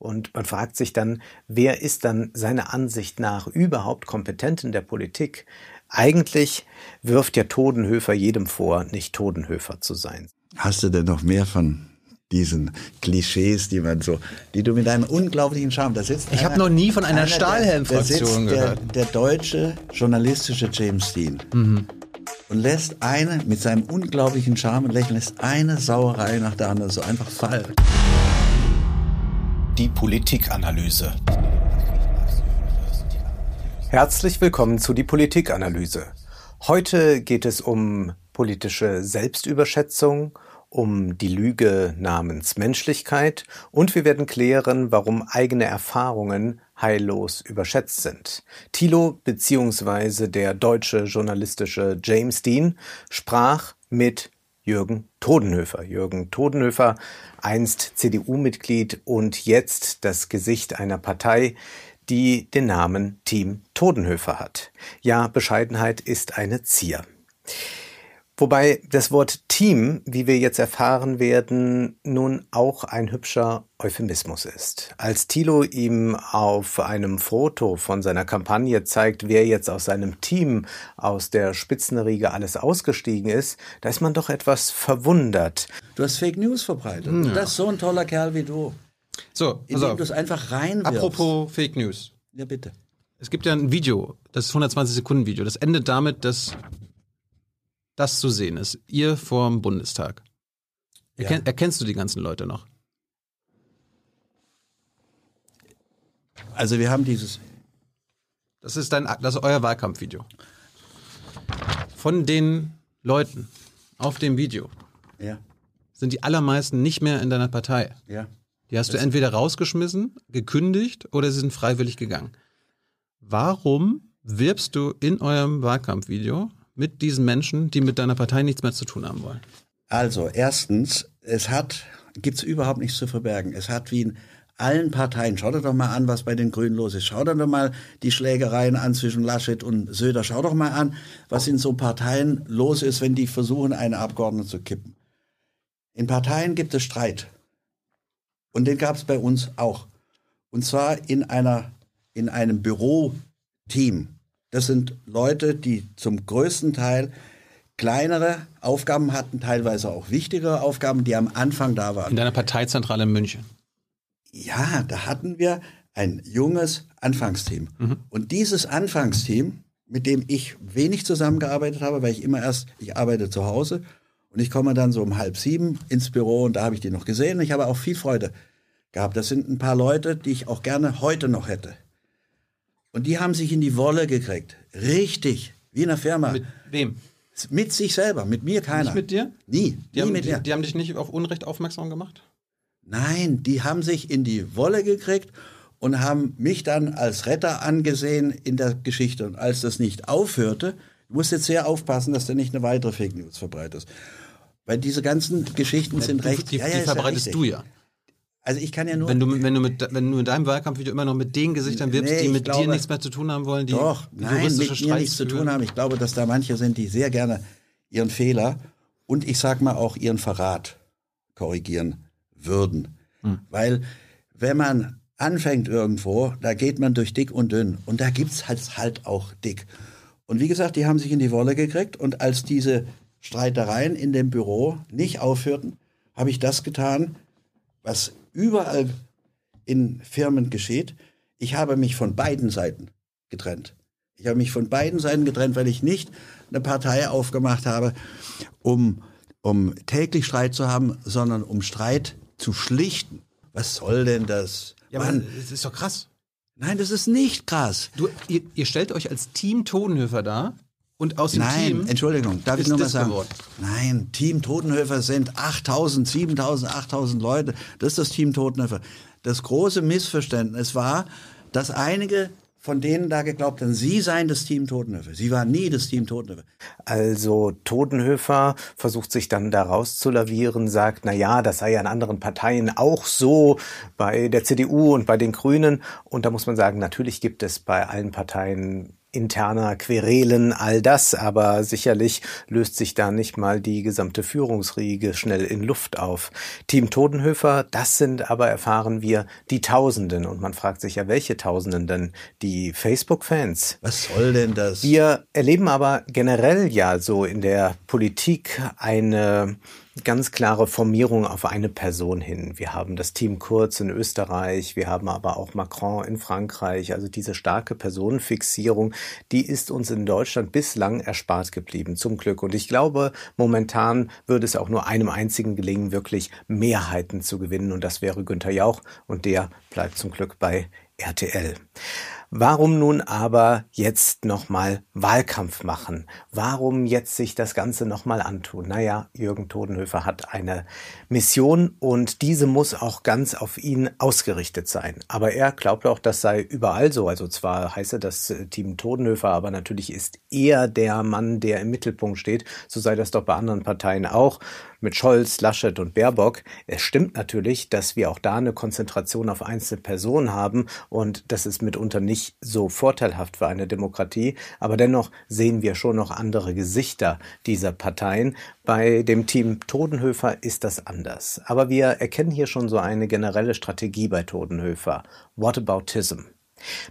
Und man fragt sich dann, wer ist dann seiner Ansicht nach überhaupt kompetent in der Politik? Eigentlich wirft ja Todenhöfer jedem vor, nicht Todenhöfer zu sein. Hast du denn noch mehr von diesen Klischees, die man so, die du mit einem unglaublichen Charme, da sitzt. Ich habe noch nie von einer, einer Stahlhelm-Fraktion gehört. Der, der, deutsche journalistische James Dean. Mhm. Und lässt eine, mit seinem unglaublichen Charme und Lächeln, lässt eine Sauerei nach der anderen so einfach fallen. Die Politikanalyse. Herzlich willkommen zu die Politikanalyse. Heute geht es um politische Selbstüberschätzung, um die Lüge namens Menschlichkeit und wir werden klären, warum eigene Erfahrungen heillos überschätzt sind. Thilo bzw. der deutsche journalistische James Dean sprach mit Jürgen Todenhöfer. Jürgen Todenhöfer, einst CDU-Mitglied und jetzt das Gesicht einer Partei, die den Namen Team Todenhöfer hat. Ja, Bescheidenheit ist eine Zier. Wobei das Wort Team, wie wir jetzt erfahren werden, nun auch ein hübscher Euphemismus ist. Als Thilo ihm auf einem Foto von seiner Kampagne zeigt, wer jetzt aus seinem Team aus der Spitzenriege alles ausgestiegen ist, da ist man doch etwas verwundert. Du hast Fake News verbreitet. Ja. Und das ist so ein toller Kerl wie du. So, indem du es einfach reinwirfst. Apropos Fake News. Ja, bitte. Es gibt ja ein Video, das ist 120 Sekunden Video. Das endet damit, dass das zu sehen ist. Ihr vorm Bundestag. Erken, ja. Erkennst du die ganzen Leute noch? Also wir haben dieses. Das ist dein, das ist euer Wahlkampfvideo. Von den Leuten auf dem Video ja. sind die allermeisten nicht mehr in deiner Partei. Ja. Die hast das du entweder rausgeschmissen, gekündigt oder sie sind freiwillig gegangen. Warum wirbst du in eurem Wahlkampfvideo mit diesen Menschen, die mit deiner Partei nichts mehr zu tun haben wollen? Also, erstens, es hat, gibt's überhaupt nichts zu verbergen. Es hat wie in allen Parteien, schau dir doch mal an, was bei den Grünen los ist. Schau dir doch mal die Schlägereien an zwischen Laschet und Söder. Schau doch mal an, was in so Parteien los ist, wenn die versuchen, eine Abgeordnete zu kippen. In Parteien gibt es Streit. Und den gab es bei uns auch. Und zwar in einer, in einem Büroteam. Das sind Leute, die zum größten Teil kleinere Aufgaben hatten, teilweise auch wichtigere Aufgaben, die am Anfang da waren. In deiner Parteizentrale in München. Ja, da hatten wir ein junges Anfangsteam. Mhm. Und dieses Anfangsteam, mit dem ich wenig zusammengearbeitet habe, weil ich immer erst, ich arbeite zu Hause und ich komme dann so um halb sieben ins Büro und da habe ich die noch gesehen. Und ich habe auch viel Freude gehabt. Das sind ein paar Leute, die ich auch gerne heute noch hätte. Und die haben sich in die Wolle gekriegt. Richtig. Wie in einer Firma. Mit wem? Mit sich selber. Mit mir keiner. Nicht mit dir? Nie. Die, nie haben, mit die, mir. die haben dich nicht auf Unrecht aufmerksam gemacht? Nein, die haben sich in die Wolle gekriegt und haben mich dann als Retter angesehen in der Geschichte. Und als das nicht aufhörte, du musst jetzt sehr aufpassen, dass du nicht eine weitere Fake News verbreitest. Weil diese ganzen Geschichten ja, sind recht. Die, ja, ja, die verbreitest ja du ja. Also ich kann ja nur. Wenn du, wenn du, mit, wenn du in deinem Wahlkampfvideo immer noch mit den Gesichtern wirbst, nee, die mit glaube, dir nichts mehr zu tun haben wollen, die doch, nein, juristische mit mir nichts zu tun haben. Ich glaube, dass da manche sind, die sehr gerne ihren Fehler und ich sag mal auch ihren Verrat korrigieren würden. Hm. Weil wenn man anfängt irgendwo, da geht man durch dick und dünn und da gibt's halt, halt auch dick. Und wie gesagt, die haben sich in die Wolle gekriegt und als diese Streitereien in dem Büro nicht aufhörten, habe ich das getan, was überall in Firmen geschieht. Ich habe mich von beiden Seiten getrennt. Ich habe mich von beiden Seiten getrennt, weil ich nicht eine Partei aufgemacht habe, um, um täglich Streit zu haben, sondern um Streit zu schlichten. Was soll denn das? Ja, Mann, das ist doch krass. Nein, das ist nicht krass. Du, ihr, ihr stellt euch als Team Todenhöfer dar und aus dem Nein, Team. Entschuldigung, darf ich nur mal sagen? Geworden. Nein, Team Totenhöfer sind 8000, 7000, 8000 Leute. Das ist das Team Totenhöfer. Das große Missverständnis war, dass einige von denen da geglaubt haben, sie seien das Team Totenhöfer. Sie waren nie das Team Totenhöfer. Also Totenhöfer versucht sich dann da rauszulavieren, sagt, na ja, das sei ja in anderen Parteien auch so, bei der CDU und bei den Grünen. Und da muss man sagen, natürlich gibt es bei allen Parteien interner Querelen, all das, aber sicherlich löst sich da nicht mal die gesamte Führungsriege schnell in Luft auf. Team Todenhöfer, das sind aber, erfahren wir, die Tausenden. Und man fragt sich ja, welche Tausenden denn? Die Facebook-Fans? Was soll denn das? Wir erleben aber generell ja so in der Politik eine ganz klare Formierung auf eine Person hin. Wir haben das Team Kurz in Österreich, wir haben aber auch Macron in Frankreich. Also diese starke Personenfixierung, die ist uns in Deutschland bislang erspart geblieben, zum Glück. Und ich glaube, momentan würde es auch nur einem einzigen gelingen, wirklich Mehrheiten zu gewinnen. Und das wäre Günther Jauch. Und der bleibt zum Glück bei RTL. Warum nun aber jetzt nochmal Wahlkampf machen? Warum jetzt sich das Ganze nochmal antun? Naja, Jürgen Todenhöfer hat eine Mission und diese muss auch ganz auf ihn ausgerichtet sein. Aber er glaubt auch, das sei überall so. Also zwar heiße das Team Todenhöfer, aber natürlich ist er der Mann, der im Mittelpunkt steht. So sei das doch bei anderen Parteien auch mit Scholz, Laschet und Baerbock. Es stimmt natürlich, dass wir auch da eine Konzentration auf einzelne Personen haben und das ist mitunter nicht so vorteilhaft für eine Demokratie. Aber dennoch sehen wir schon noch andere Gesichter dieser Parteien. Bei dem Team Todenhöfer ist das anders. Aber wir erkennen hier schon so eine generelle Strategie bei Todenhöfer. Whataboutism.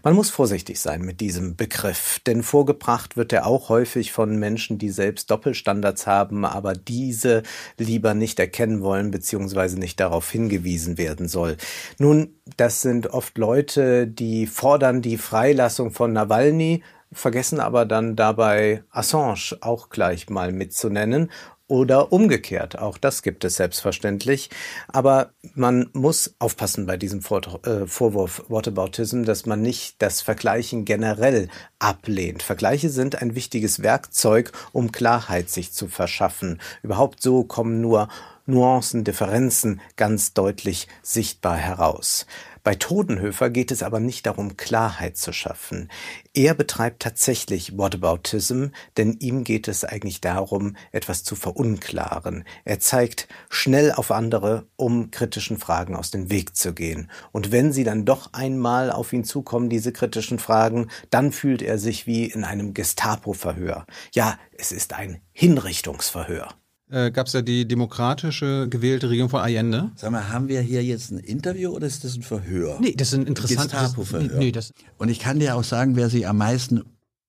Man muss vorsichtig sein mit diesem Begriff, denn vorgebracht wird er auch häufig von Menschen, die selbst Doppelstandards haben, aber diese lieber nicht erkennen wollen bzw. nicht darauf hingewiesen werden soll. Nun, das sind oft Leute, die fordern die Freilassung von Nawalny, vergessen aber dann dabei Assange auch gleich mal mitzunennen oder umgekehrt. Auch das gibt es selbstverständlich. Aber man muss aufpassen bei diesem Vor äh, Vorwurf Whataboutism, dass man nicht das Vergleichen generell ablehnt. Vergleiche sind ein wichtiges Werkzeug, um Klarheit sich zu verschaffen. Überhaupt so kommen nur Nuancen, Differenzen ganz deutlich sichtbar heraus. Bei Todenhöfer geht es aber nicht darum, Klarheit zu schaffen. Er betreibt tatsächlich Whataboutism, denn ihm geht es eigentlich darum, etwas zu verunklaren. Er zeigt schnell auf andere, um kritischen Fragen aus dem Weg zu gehen. Und wenn sie dann doch einmal auf ihn zukommen, diese kritischen Fragen, dann fühlt er sich wie in einem Gestapo-Verhör. Ja, es ist ein Hinrichtungsverhör äh, gab es ja die demokratische gewählte Regierung von Allende. Sag mal, haben wir hier jetzt ein Interview oder ist das ein Verhör? Nee, das ist ein interessantes Gestapo-Verhör. Nee, nee, Und ich kann dir auch sagen, wer sich am meisten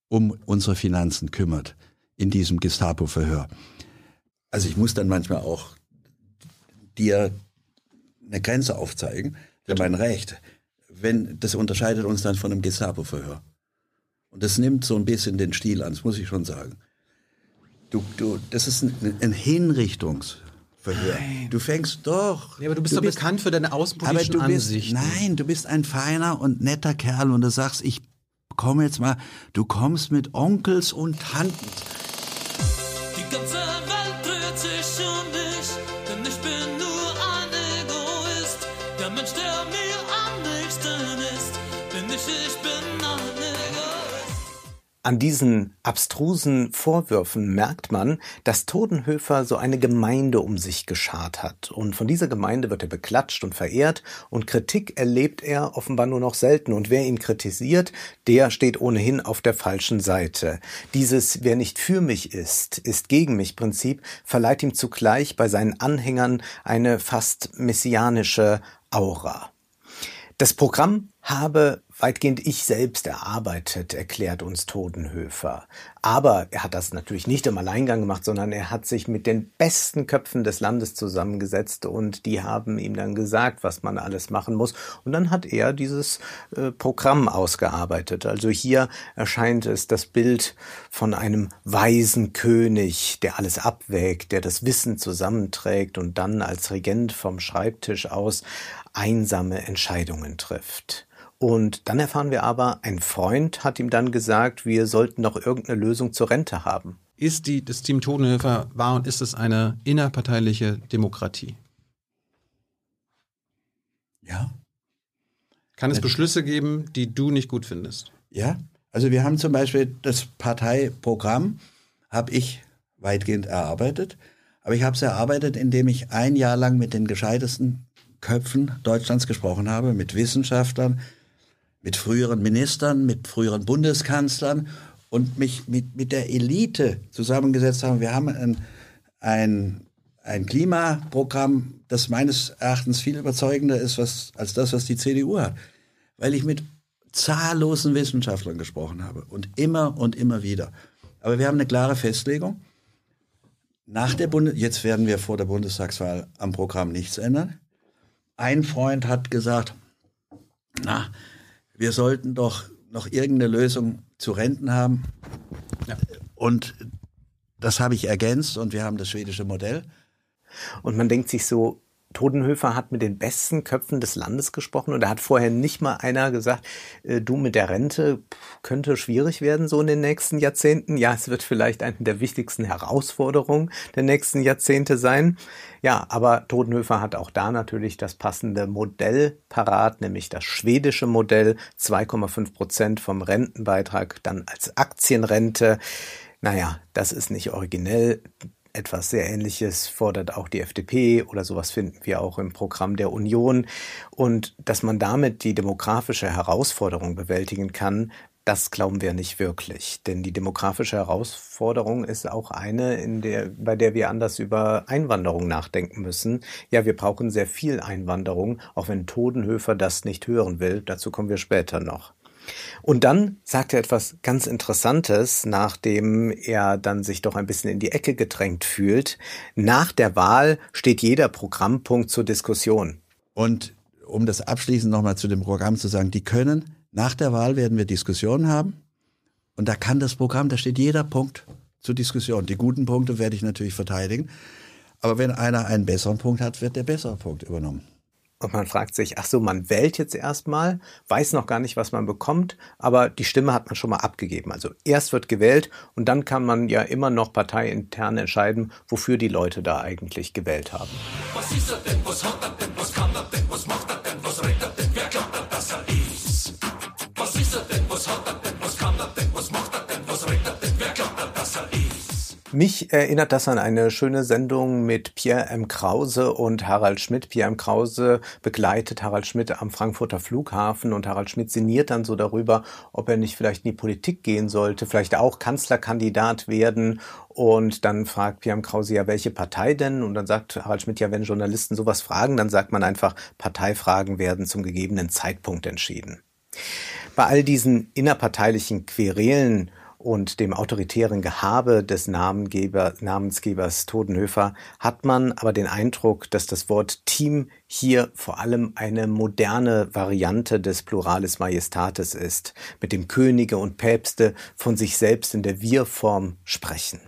um unsere Finanzen kümmert in diesem Gestapo-Verhör. Also ich muss dann manchmal auch dir eine Grenze aufzeigen für mein Recht. Wenn, das unterscheidet uns dann von einem Gestapo-Verhör. Und das nimmt so ein bisschen den Stil an, das muss ich schon sagen. Du, du, das ist ein, ein Hinrichtungsverhör. Nein. Du fängst doch. Ja, aber du bist du doch bist, bekannt für deine außenpolitischen aber du bist, Ansichten. Nein, du bist ein feiner und netter Kerl und du sagst, ich komme jetzt mal, du kommst mit Onkels und Tanten. An diesen abstrusen Vorwürfen merkt man, dass Todenhöfer so eine Gemeinde um sich geschart hat. Und von dieser Gemeinde wird er beklatscht und verehrt und Kritik erlebt er offenbar nur noch selten. Und wer ihn kritisiert, der steht ohnehin auf der falschen Seite. Dieses Wer nicht für mich ist, ist gegen mich Prinzip verleiht ihm zugleich bei seinen Anhängern eine fast messianische Aura. Das Programm habe weitgehend ich selbst erarbeitet, erklärt uns Todenhöfer. Aber er hat das natürlich nicht im Alleingang gemacht, sondern er hat sich mit den besten Köpfen des Landes zusammengesetzt und die haben ihm dann gesagt, was man alles machen muss. Und dann hat er dieses äh, Programm ausgearbeitet. Also hier erscheint es das Bild von einem weisen König, der alles abwägt, der das Wissen zusammenträgt und dann als Regent vom Schreibtisch aus einsame Entscheidungen trifft. Und dann erfahren wir aber, ein Freund hat ihm dann gesagt, wir sollten noch irgendeine Lösung zur Rente haben. Ist die, das Team Todenhöfer war und ist es eine innerparteiliche Demokratie? Ja. Kann es Beschlüsse geben, die du nicht gut findest? Ja. Also wir haben zum Beispiel das Parteiprogramm, habe ich weitgehend erarbeitet. Aber ich habe es erarbeitet, indem ich ein Jahr lang mit den gescheitesten Köpfen Deutschlands gesprochen habe, mit Wissenschaftlern, mit früheren Ministern, mit früheren Bundeskanzlern und mich mit, mit der Elite zusammengesetzt haben. Wir haben ein, ein, ein Klimaprogramm, das meines Erachtens viel überzeugender ist was, als das, was die CDU hat. Weil ich mit zahllosen Wissenschaftlern gesprochen habe und immer und immer wieder. Aber wir haben eine klare Festlegung. Nach der Bundes jetzt werden wir vor der Bundestagswahl am Programm nichts ändern. Ein Freund hat gesagt, na, wir sollten doch noch irgendeine Lösung zu Renten haben. Ja. Und das habe ich ergänzt und wir haben das schwedische Modell. Und man denkt sich so, Todenhöfer hat mit den besten Köpfen des Landes gesprochen und da hat vorher nicht mal einer gesagt, äh, du mit der Rente könnte schwierig werden so in den nächsten Jahrzehnten. Ja, es wird vielleicht eine der wichtigsten Herausforderungen der nächsten Jahrzehnte sein. Ja, aber Todenhöfer hat auch da natürlich das passende Modell parat, nämlich das schwedische Modell, 2,5 Prozent vom Rentenbeitrag dann als Aktienrente. Naja, das ist nicht originell. Etwas sehr Ähnliches fordert auch die FDP oder sowas finden wir auch im Programm der Union. Und dass man damit die demografische Herausforderung bewältigen kann, das glauben wir nicht wirklich. Denn die demografische Herausforderung ist auch eine, in der, bei der wir anders über Einwanderung nachdenken müssen. Ja, wir brauchen sehr viel Einwanderung, auch wenn Todenhöfer das nicht hören will. Dazu kommen wir später noch. Und dann sagt er etwas ganz Interessantes, nachdem er dann sich doch ein bisschen in die Ecke gedrängt fühlt. Nach der Wahl steht jeder Programmpunkt zur Diskussion. Und um das abschließend nochmal zu dem Programm zu sagen, die können, nach der Wahl werden wir Diskussionen haben. Und da kann das Programm, da steht jeder Punkt zur Diskussion. Die guten Punkte werde ich natürlich verteidigen. Aber wenn einer einen besseren Punkt hat, wird der bessere Punkt übernommen. Und man fragt sich, ach so, man wählt jetzt erstmal, weiß noch gar nicht, was man bekommt, aber die Stimme hat man schon mal abgegeben. Also erst wird gewählt und dann kann man ja immer noch parteiintern entscheiden, wofür die Leute da eigentlich gewählt haben. Was ist er denn? Was hat er denn? Was kann er denn? Was macht Mich erinnert das an eine schöne Sendung mit Pierre M. Krause und Harald Schmidt. Pierre M. Krause begleitet Harald Schmidt am Frankfurter Flughafen und Harald Schmidt sinniert dann so darüber, ob er nicht vielleicht in die Politik gehen sollte, vielleicht auch Kanzlerkandidat werden. Und dann fragt Pierre M. Krause ja, welche Partei denn? Und dann sagt Harald Schmidt ja, wenn Journalisten sowas fragen, dann sagt man einfach, Parteifragen werden zum gegebenen Zeitpunkt entschieden. Bei all diesen innerparteilichen Querelen und dem autoritären Gehabe des Namengeber, Namensgebers Todenhöfer hat man aber den Eindruck, dass das Wort Team hier vor allem eine moderne Variante des Pluralis Majestatis ist, mit dem Könige und Päpste von sich selbst in der Wir-Form sprechen.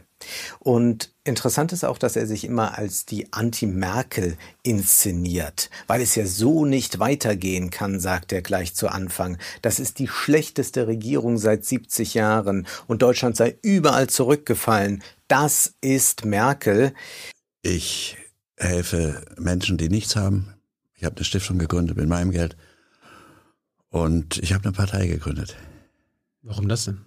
Und interessant ist auch, dass er sich immer als die Anti-Merkel inszeniert, weil es ja so nicht weitergehen kann, sagt er gleich zu Anfang. Das ist die schlechteste Regierung seit 70 Jahren und Deutschland sei überall zurückgefallen. Das ist Merkel. Ich helfe Menschen, die nichts haben. Ich habe eine Stiftung gegründet mit meinem Geld und ich habe eine Partei gegründet. Warum das denn?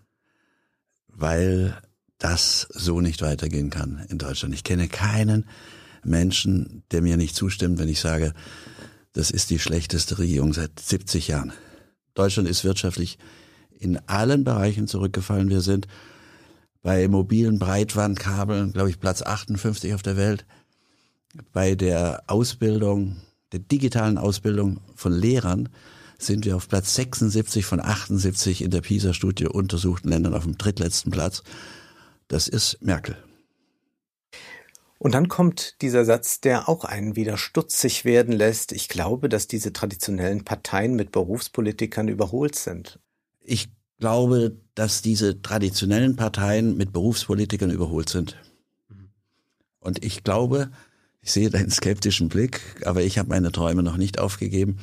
Weil das so nicht weitergehen kann in Deutschland. Ich kenne keinen Menschen, der mir nicht zustimmt, wenn ich sage, das ist die schlechteste Regierung seit 70 Jahren. Deutschland ist wirtschaftlich in allen Bereichen zurückgefallen. Wir sind bei mobilen Breitbandkabeln, glaube ich, Platz 58 auf der Welt. Bei der Ausbildung, der digitalen Ausbildung von Lehrern sind wir auf Platz 76 von 78 in der PISA-Studie untersuchten Ländern auf dem drittletzten Platz. Das ist Merkel. Und dann kommt dieser Satz, der auch einen wieder stutzig werden lässt. Ich glaube, dass diese traditionellen Parteien mit Berufspolitikern überholt sind. Ich glaube, dass diese traditionellen Parteien mit Berufspolitikern überholt sind. Und ich glaube, ich sehe deinen skeptischen Blick, aber ich habe meine Träume noch nicht aufgegeben.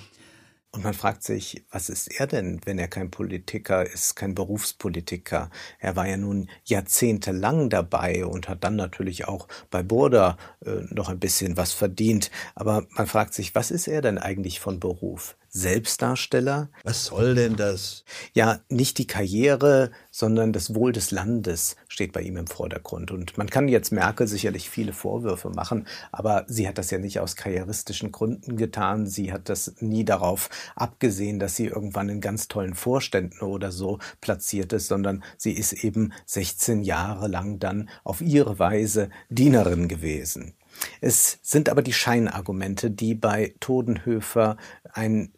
Und man fragt sich, was ist er denn, wenn er kein Politiker ist, kein Berufspolitiker? Er war ja nun jahrzehntelang dabei und hat dann natürlich auch bei Burda äh, noch ein bisschen was verdient. Aber man fragt sich, was ist er denn eigentlich von Beruf? Selbstdarsteller. Was soll denn das? Ja, nicht die Karriere, sondern das Wohl des Landes steht bei ihm im Vordergrund. Und man kann jetzt Merkel sicherlich viele Vorwürfe machen, aber sie hat das ja nicht aus karrieristischen Gründen getan. Sie hat das nie darauf abgesehen, dass sie irgendwann in ganz tollen Vorständen oder so platziert ist, sondern sie ist eben 16 Jahre lang dann auf ihre Weise Dienerin gewesen. Es sind aber die Scheinargumente, die bei Todenhöfer ein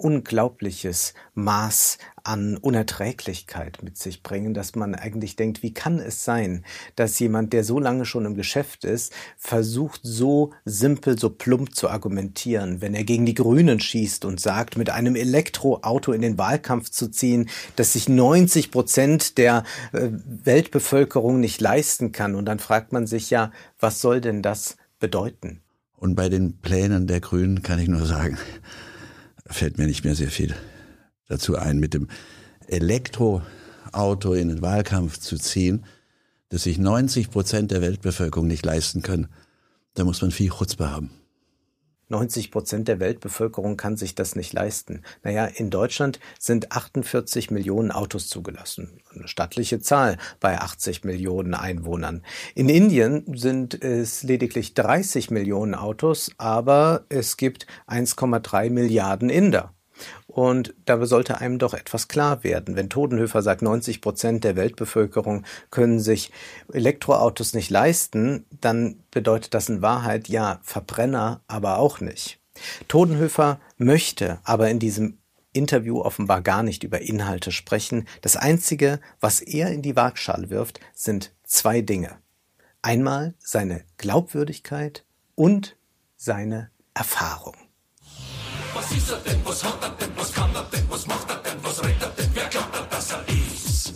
unglaubliches Maß an Unerträglichkeit mit sich bringen, dass man eigentlich denkt, wie kann es sein, dass jemand, der so lange schon im Geschäft ist, versucht so simpel, so plump zu argumentieren, wenn er gegen die Grünen schießt und sagt, mit einem Elektroauto in den Wahlkampf zu ziehen, dass sich 90 Prozent der äh, Weltbevölkerung nicht leisten kann. Und dann fragt man sich ja, was soll denn das bedeuten? Und bei den Plänen der Grünen kann ich nur sagen, fällt mir nicht mehr sehr viel dazu ein, mit dem Elektroauto in den Wahlkampf zu ziehen, das sich 90 Prozent der Weltbevölkerung nicht leisten können. Da muss man viel Chutzpe haben. 90 Prozent der Weltbevölkerung kann sich das nicht leisten. Naja, in Deutschland sind 48 Millionen Autos zugelassen. Eine stattliche Zahl bei 80 Millionen Einwohnern. In Indien sind es lediglich 30 Millionen Autos, aber es gibt 1,3 Milliarden Inder. Und da sollte einem doch etwas klar werden. Wenn Todenhöfer sagt, 90 Prozent der Weltbevölkerung können sich Elektroautos nicht leisten, dann bedeutet das in Wahrheit ja Verbrenner aber auch nicht. Todenhöfer möchte aber in diesem Interview offenbar gar nicht über Inhalte sprechen. Das Einzige, was er in die Waagschale wirft, sind zwei Dinge. Einmal seine Glaubwürdigkeit und seine Erfahrung. Was ist er denn? Was hat er denn? Was kann er denn? Was macht er denn? Was redet er denn? Wer glaubt er, dass er ist?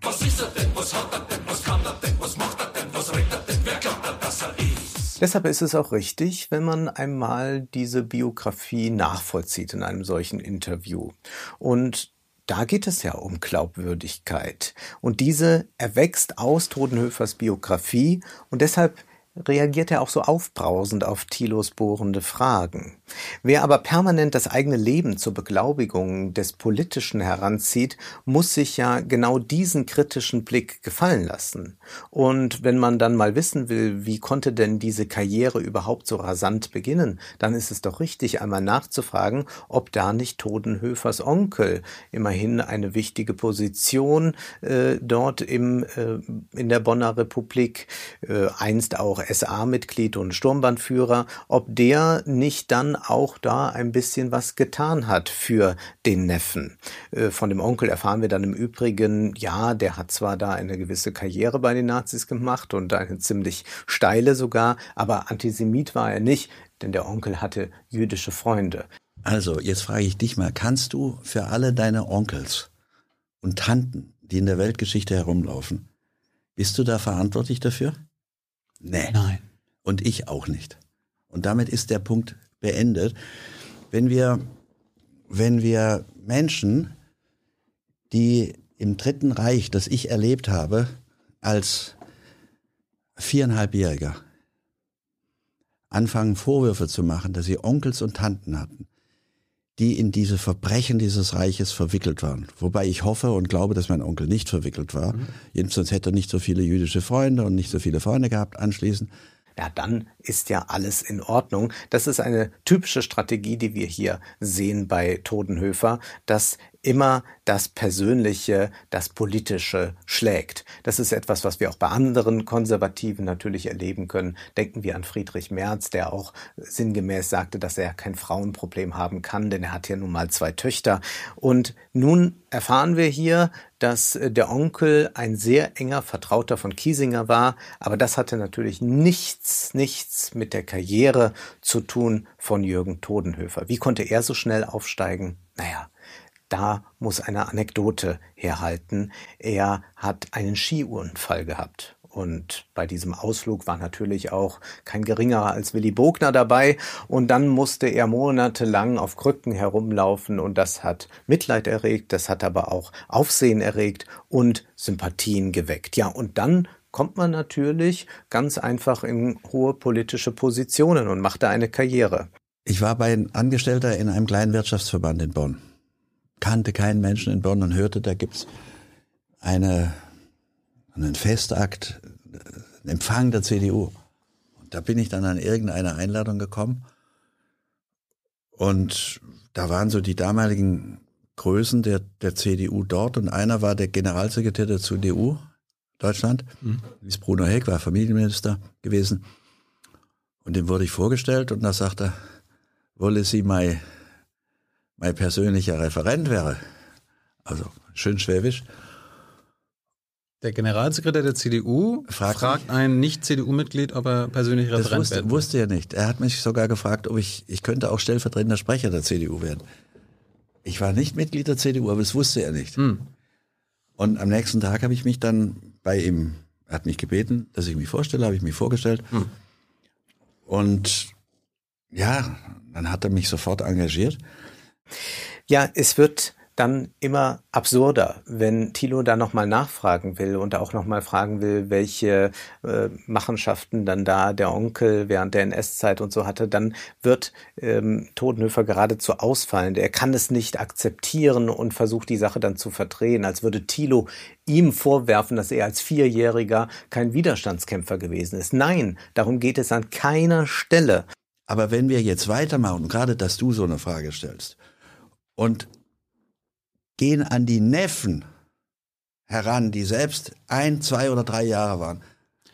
Was ist er denn? Was hat er denn? Was kann er denn? Was macht er denn? Was redet er denn? Wer glaubt er, dass er ist? Deshalb ist es auch richtig, wenn man einmal diese Biografie nachvollzieht in einem solchen Interview. Und da geht es ja um Glaubwürdigkeit. Und diese erwächst aus Todenhöfers Biografie und deshalb reagiert er auch so aufbrausend auf Thilos bohrende Fragen. Wer aber permanent das eigene Leben zur Beglaubigung des Politischen heranzieht, muss sich ja genau diesen kritischen Blick gefallen lassen. Und wenn man dann mal wissen will, wie konnte denn diese Karriere überhaupt so rasant beginnen, dann ist es doch richtig, einmal nachzufragen, ob da nicht Todenhöfers Onkel immerhin eine wichtige Position äh, dort im, äh, in der Bonner Republik, äh, einst auch SA-Mitglied und Sturmbandführer, ob der nicht dann auch da ein bisschen was getan hat für den Neffen. Äh, von dem Onkel erfahren wir dann im Übrigen, ja, der hat zwar da eine gewisse Karriere bei den Nazis gemacht und eine ziemlich steile sogar, aber Antisemit war er nicht, denn der Onkel hatte jüdische Freunde. Also, jetzt frage ich dich mal, kannst du für alle deine Onkels und Tanten, die in der Weltgeschichte herumlaufen, bist du da verantwortlich dafür? Nee. Nein. Und ich auch nicht. Und damit ist der Punkt beendet. Wenn wir, wenn wir Menschen, die im Dritten Reich, das ich erlebt habe, als viereinhalbjähriger, anfangen Vorwürfe zu machen, dass sie Onkels und Tanten hatten, die in diese Verbrechen dieses Reiches verwickelt waren. Wobei ich hoffe und glaube, dass mein Onkel nicht verwickelt war. Mhm. Jedenfalls hätte er nicht so viele jüdische Freunde und nicht so viele Freunde gehabt anschließend. Ja, dann ist ja alles in Ordnung. Das ist eine typische Strategie, die wir hier sehen bei Todenhöfer, dass immer das Persönliche, das Politische schlägt. Das ist etwas, was wir auch bei anderen Konservativen natürlich erleben können. Denken wir an Friedrich Merz, der auch sinngemäß sagte, dass er kein Frauenproblem haben kann, denn er hat ja nun mal zwei Töchter. Und nun erfahren wir hier, dass der Onkel ein sehr enger Vertrauter von Kiesinger war, aber das hatte natürlich nichts, nichts mit der Karriere zu tun von Jürgen Todenhöfer. Wie konnte er so schnell aufsteigen? Naja, da muss eine Anekdote herhalten. Er hat einen Skiunfall gehabt. Und bei diesem Ausflug war natürlich auch kein geringerer als Willy Bogner dabei. Und dann musste er monatelang auf Krücken herumlaufen. Und das hat Mitleid erregt, das hat aber auch Aufsehen erregt und Sympathien geweckt. Ja, und dann kommt man natürlich ganz einfach in hohe politische Positionen und macht da eine Karriere. Ich war bei Angestellter in einem kleinen Wirtschaftsverband in Bonn. Kannte keinen Menschen in Bonn und hörte, da gibt's eine, einen Festakt, einen Empfang der CDU. Und da bin ich dann an irgendeine Einladung gekommen. Und da waren so die damaligen Größen der, der CDU dort und einer war der Generalsekretär der CDU Deutschland. Mhm. Das Bruno Heck war Familienminister gewesen. Und dem wurde ich vorgestellt und da sagte er, wolle sie mein, mein persönlicher Referent wäre. Also schön schwäbisch. Der Generalsekretär der CDU fragt, fragt ein Nicht-CDU-Mitglied, ob er persönlich Referent das wusste, wusste er nicht. Er hat mich sogar gefragt, ob ich, ich könnte auch stellvertretender Sprecher der CDU werden. Ich war nicht Mitglied der CDU, aber das wusste er nicht. Hm. Und am nächsten Tag habe ich mich dann bei ihm, er hat mich gebeten, dass ich mich vorstelle, habe ich mich vorgestellt. Hm. Und ja, dann hat er mich sofort engagiert. Ja, es wird dann immer absurder, wenn Thilo da nochmal nachfragen will und auch nochmal fragen will, welche äh, Machenschaften dann da der Onkel während der NS-Zeit und so hatte, dann wird ähm, Todenhöfer geradezu ausfallend. Er kann es nicht akzeptieren und versucht die Sache dann zu verdrehen, als würde Thilo ihm vorwerfen, dass er als Vierjähriger kein Widerstandskämpfer gewesen ist. Nein, darum geht es an keiner Stelle. Aber wenn wir jetzt weitermachen, gerade dass du so eine Frage stellst, und gehen an die Neffen heran, die selbst ein, zwei oder drei Jahre waren,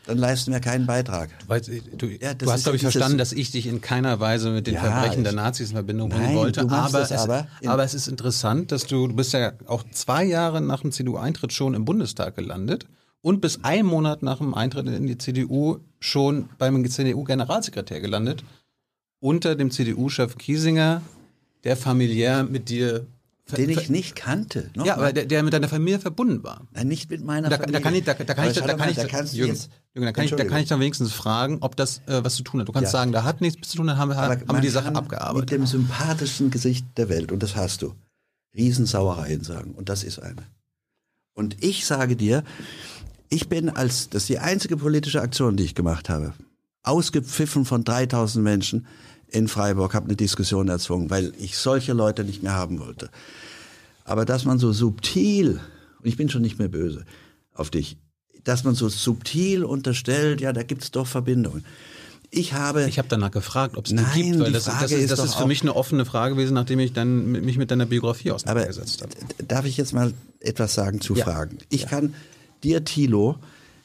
dann leisten wir keinen Beitrag. Du, weißt, du, ja, du hast, glaube ich, verstanden, dass ich dich in keiner Weise mit den ja, Verbrechen der Nazis in Verbindung bringen wollte. Aber es, aber, aber es ist interessant, dass du, du bist ja auch zwei Jahre nach dem CDU-Eintritt schon im Bundestag gelandet und bis einen Monat nach dem Eintritt in die CDU schon beim CDU-Generalsekretär gelandet, unter dem CDU-Chef Kiesinger, der familiär mit dir den ich nicht kannte. Noch ja, mal. aber der, der, mit deiner Familie verbunden war. Nein, nicht mit meiner da, Familie. Da kann ich, da, da kann ich, da, kann ich, da kannst Jürgen, jetzt, Jürgen, da kann ich, da kann ich dann wenigstens fragen, ob das äh, was zu tun hat. Du kannst ja. sagen, da hat nichts zu tun, dann haben wir, haben wir die Sache abgearbeitet. Mit dem sympathischsten Gesicht der Welt, und das hast du, Riesensauereien sagen, und das ist eine. Und ich sage dir, ich bin als, das ist die einzige politische Aktion, die ich gemacht habe, ausgepfiffen von 3000 Menschen, in Freiburg, habe eine Diskussion erzwungen, weil ich solche Leute nicht mehr haben wollte. Aber dass man so subtil, und ich bin schon nicht mehr böse auf dich, dass man so subtil unterstellt, ja, da gibt's doch Verbindungen. Ich habe. Ich habe danach gefragt, ob es die gibt, weil das, das, ist, das ist, für mich eine offene Frage gewesen, nachdem ich dann mich mit deiner Biografie auseinandergesetzt habe. Darf ich jetzt mal etwas sagen zu ja. Fragen? Ich ja. kann dir, Thilo,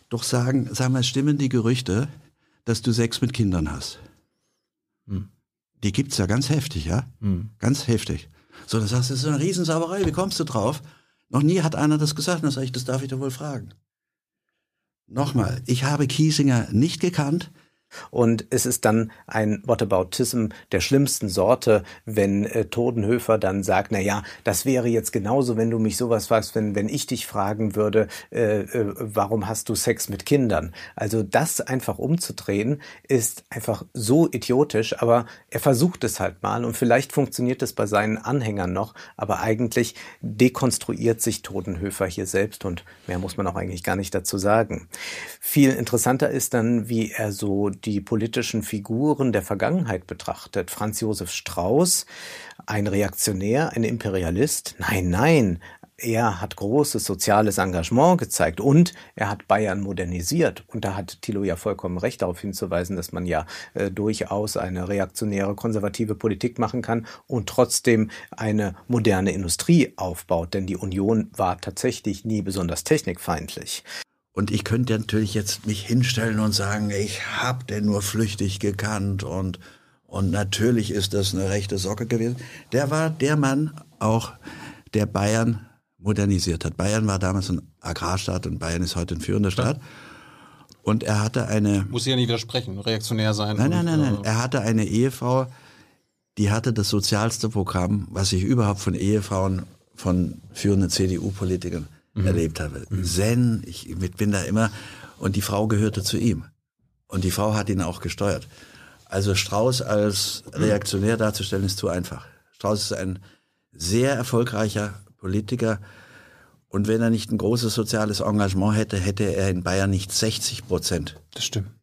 doch sagen, sag mal, stimmen die Gerüchte, dass du Sex mit Kindern hast? Hm die gibt's ja ganz heftig, ja? Mhm. Ganz heftig. So, dann sagst du, das ist eine Riesensauerei, wie kommst du drauf? Noch nie hat einer das gesagt, dann sage ich, das darf ich doch wohl fragen. Nochmal, ich habe Kiesinger nicht gekannt, und es ist dann ein Whataboutism der schlimmsten Sorte, wenn äh, Todenhöfer dann sagt, na ja, das wäre jetzt genauso, wenn du mich sowas fragst, wenn, wenn ich dich fragen würde, äh, äh, warum hast du Sex mit Kindern? Also das einfach umzudrehen ist einfach so idiotisch, aber er versucht es halt mal und vielleicht funktioniert es bei seinen Anhängern noch, aber eigentlich dekonstruiert sich Todenhöfer hier selbst und mehr muss man auch eigentlich gar nicht dazu sagen. Viel interessanter ist dann, wie er so die politischen Figuren der Vergangenheit betrachtet, Franz Josef Strauß, ein Reaktionär, ein Imperialist, nein, nein, er hat großes soziales Engagement gezeigt und er hat Bayern modernisiert. Und da hat Thilo ja vollkommen recht darauf hinzuweisen, dass man ja äh, durchaus eine reaktionäre, konservative Politik machen kann und trotzdem eine moderne Industrie aufbaut. Denn die Union war tatsächlich nie besonders technikfeindlich. Und ich könnte natürlich jetzt mich hinstellen und sagen, ich habe den nur flüchtig gekannt und, und natürlich ist das eine rechte Socke gewesen. Der war der Mann auch, der Bayern modernisiert hat. Bayern war damals ein Agrarstaat und Bayern ist heute ein führender Staat. Und er hatte eine... Muss ich ja nicht widersprechen, reaktionär sein. Nein, nein, nein, nein. Er hatte eine Ehefrau, die hatte das sozialste Programm, was ich überhaupt von Ehefrauen von führenden CDU-Politikern mhm. erlebt habe. Mhm. Zen, ich bin da immer, und die Frau gehörte zu ihm. Und die Frau hat ihn auch gesteuert. Also Strauß als mhm. Reaktionär darzustellen ist zu einfach. Strauß ist ein sehr erfolgreicher Politiker. Und wenn er nicht ein großes soziales Engagement hätte, hätte er in Bayern nicht 60 Prozent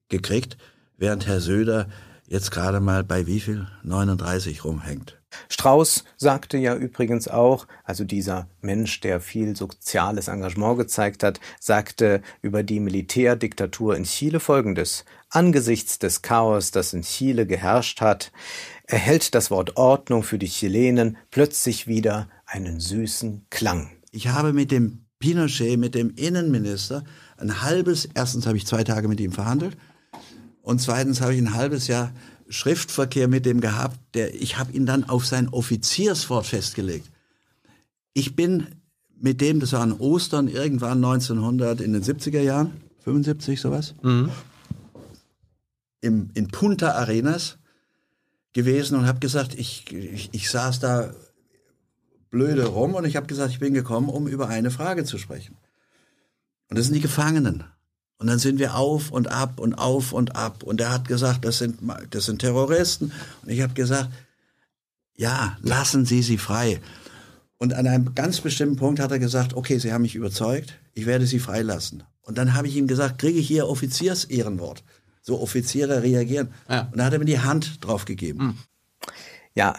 gekriegt, während Herr Söder jetzt gerade mal bei wie viel? 39 rumhängt. Strauß sagte ja übrigens auch, also dieser Mensch, der viel soziales Engagement gezeigt hat, sagte über die Militärdiktatur in Chile Folgendes. Angesichts des Chaos, das in Chile geherrscht hat, erhält das Wort Ordnung für die Chilenen plötzlich wieder einen süßen Klang. Ich habe mit dem Pinochet, mit dem Innenminister, ein halbes, erstens habe ich zwei Tage mit ihm verhandelt und zweitens habe ich ein halbes Jahr Schriftverkehr mit dem gehabt, der, ich habe ihn dann auf sein Offizierswort festgelegt. Ich bin mit dem, das war an Ostern irgendwann 1900 in den 70er Jahren, 75 sowas, mhm. im, in Punta Arenas gewesen und habe gesagt, ich, ich, ich saß da blöde rum und ich habe gesagt, ich bin gekommen, um über eine Frage zu sprechen. Und das sind die Gefangenen. Und dann sind wir auf und ab und auf und ab. Und er hat gesagt, das sind, das sind Terroristen. Und ich habe gesagt, ja, lassen Sie sie frei. Und an einem ganz bestimmten Punkt hat er gesagt, okay, Sie haben mich überzeugt, ich werde Sie freilassen. Und dann habe ich ihm gesagt, kriege ich hier Offiziersehrenwort. So Offiziere reagieren. Ja. Und da hat er mir die Hand drauf gegeben. Hm. Ja,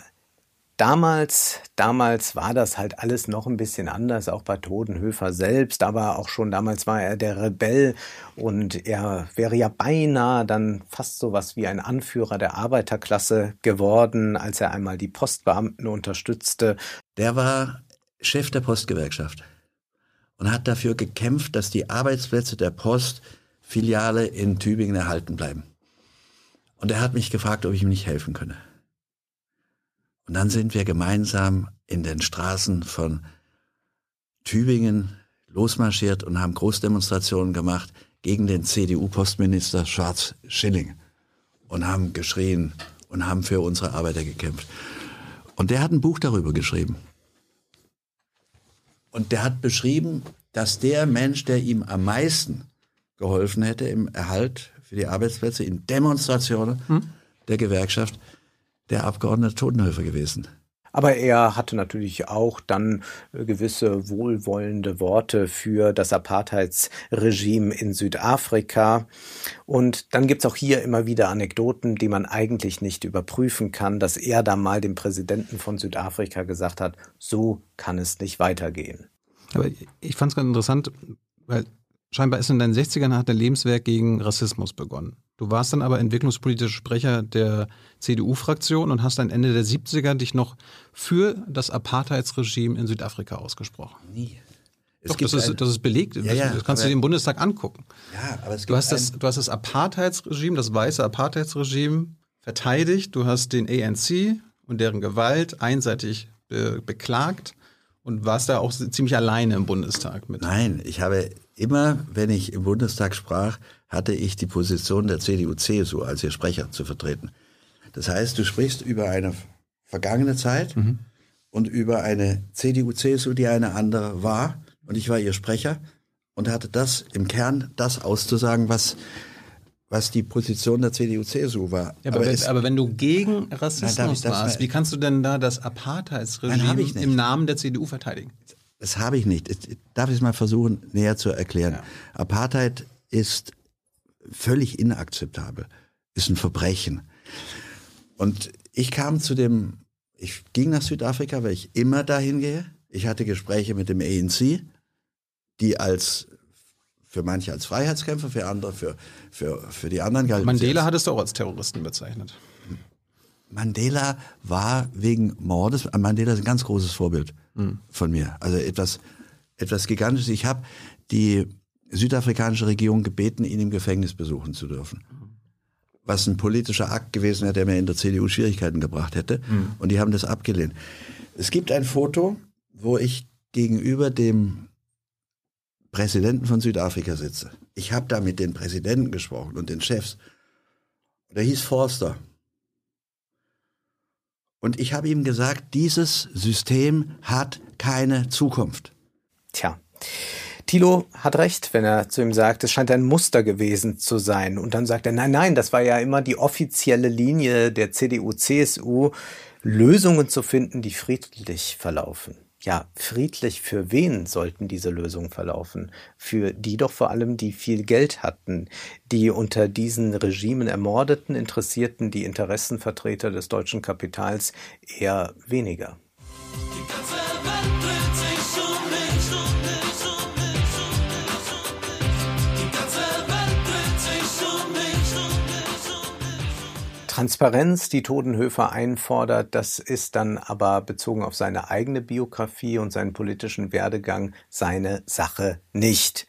Damals, damals war das halt alles noch ein bisschen anders, auch bei Todenhöfer selbst, aber auch schon damals war er der Rebell und er wäre ja beinahe dann fast so was wie ein Anführer der Arbeiterklasse geworden, als er einmal die Postbeamten unterstützte. Der war Chef der Postgewerkschaft und hat dafür gekämpft, dass die Arbeitsplätze der Postfiliale in Tübingen erhalten bleiben. Und er hat mich gefragt, ob ich ihm nicht helfen könne. Und dann sind wir gemeinsam in den Straßen von Tübingen losmarschiert und haben Großdemonstrationen gemacht gegen den CDU-Postminister Schwarz-Schilling und haben geschrien und haben für unsere Arbeiter gekämpft. Und der hat ein Buch darüber geschrieben. Und der hat beschrieben, dass der Mensch, der ihm am meisten geholfen hätte im Erhalt für die Arbeitsplätze, in Demonstrationen hm? der Gewerkschaft, der Abgeordnete Totenhöfer gewesen. Aber er hatte natürlich auch dann äh, gewisse wohlwollende Worte für das Apartheidsregime in Südafrika. Und dann gibt's auch hier immer wieder Anekdoten, die man eigentlich nicht überprüfen kann, dass er da mal dem Präsidenten von Südafrika gesagt hat, so kann es nicht weitergehen. Aber ich fand es ganz interessant, weil scheinbar ist in deinen 60ern hat der Lebenswerk gegen Rassismus begonnen. Du warst dann aber entwicklungspolitischer Sprecher der CDU-Fraktion und hast dann Ende der 70er dich noch für das Apartheidsregime in Südafrika ausgesprochen. Nie. Doch, das ist, das ist belegt. Ja, ja, das kannst du dir im Bundestag angucken. Ja, aber es gibt du, hast das, du hast das Apartheidsregime, das weiße Apartheidsregime verteidigt. Du hast den ANC und deren Gewalt einseitig be beklagt und warst da auch ziemlich alleine im Bundestag mit. Nein, ich habe immer, wenn ich im Bundestag sprach, hatte ich die Position der CDU-CSU als ihr Sprecher zu vertreten. Das heißt, du sprichst über eine vergangene Zeit mhm. und über eine CDU-CSU, die eine andere war. Und ich war ihr Sprecher und hatte das im Kern, das auszusagen, was was die Position der CDU-CSU war. Ja, aber, aber, es, aber, wenn du gegen Rassismus nein, warst, wie kannst du denn da das Apartheidsregime im Namen der CDU verteidigen? Das habe ich nicht. Darf ich es mal versuchen, näher zu erklären? Ja. Apartheid ist völlig inakzeptabel, ist ein Verbrechen. Und ich kam zu dem, ich ging nach Südafrika, weil ich immer dahin gehe. Ich hatte Gespräche mit dem ANC, die als für manche als Freiheitskämpfer, für andere, für, für, für die anderen galten. Mandela hattest du auch als Terroristen bezeichnet. Mandela war wegen Mordes, Mandela ist ein ganz großes Vorbild mhm. von mir. Also etwas, etwas Gigantisches. Ich habe die südafrikanische Regierung gebeten, ihn im Gefängnis besuchen zu dürfen. Was ein politischer Akt gewesen wäre, der mir in der CDU Schwierigkeiten gebracht hätte. Mhm. Und die haben das abgelehnt. Es gibt ein Foto, wo ich gegenüber dem Präsidenten von Südafrika sitze. Ich habe da mit den Präsidenten gesprochen und den Chefs. Der hieß Forster. Und ich habe ihm gesagt, dieses System hat keine Zukunft. Tja. Thilo hat recht, wenn er zu ihm sagt, es scheint ein Muster gewesen zu sein. Und dann sagt er, nein, nein, das war ja immer die offizielle Linie der CDU, CSU, Lösungen zu finden, die friedlich verlaufen. ja, friedlich für wen sollten diese Lösungen verlaufen? Für die doch vor allem, die viel Geld hatten, die unter diesen Regimen ermordeten, interessierten die Interessenvertreter des deutschen Kapitals eher weniger. Die ganze Welt Transparenz, die Todenhöfer einfordert, das ist dann aber bezogen auf seine eigene Biografie und seinen politischen Werdegang seine Sache nicht.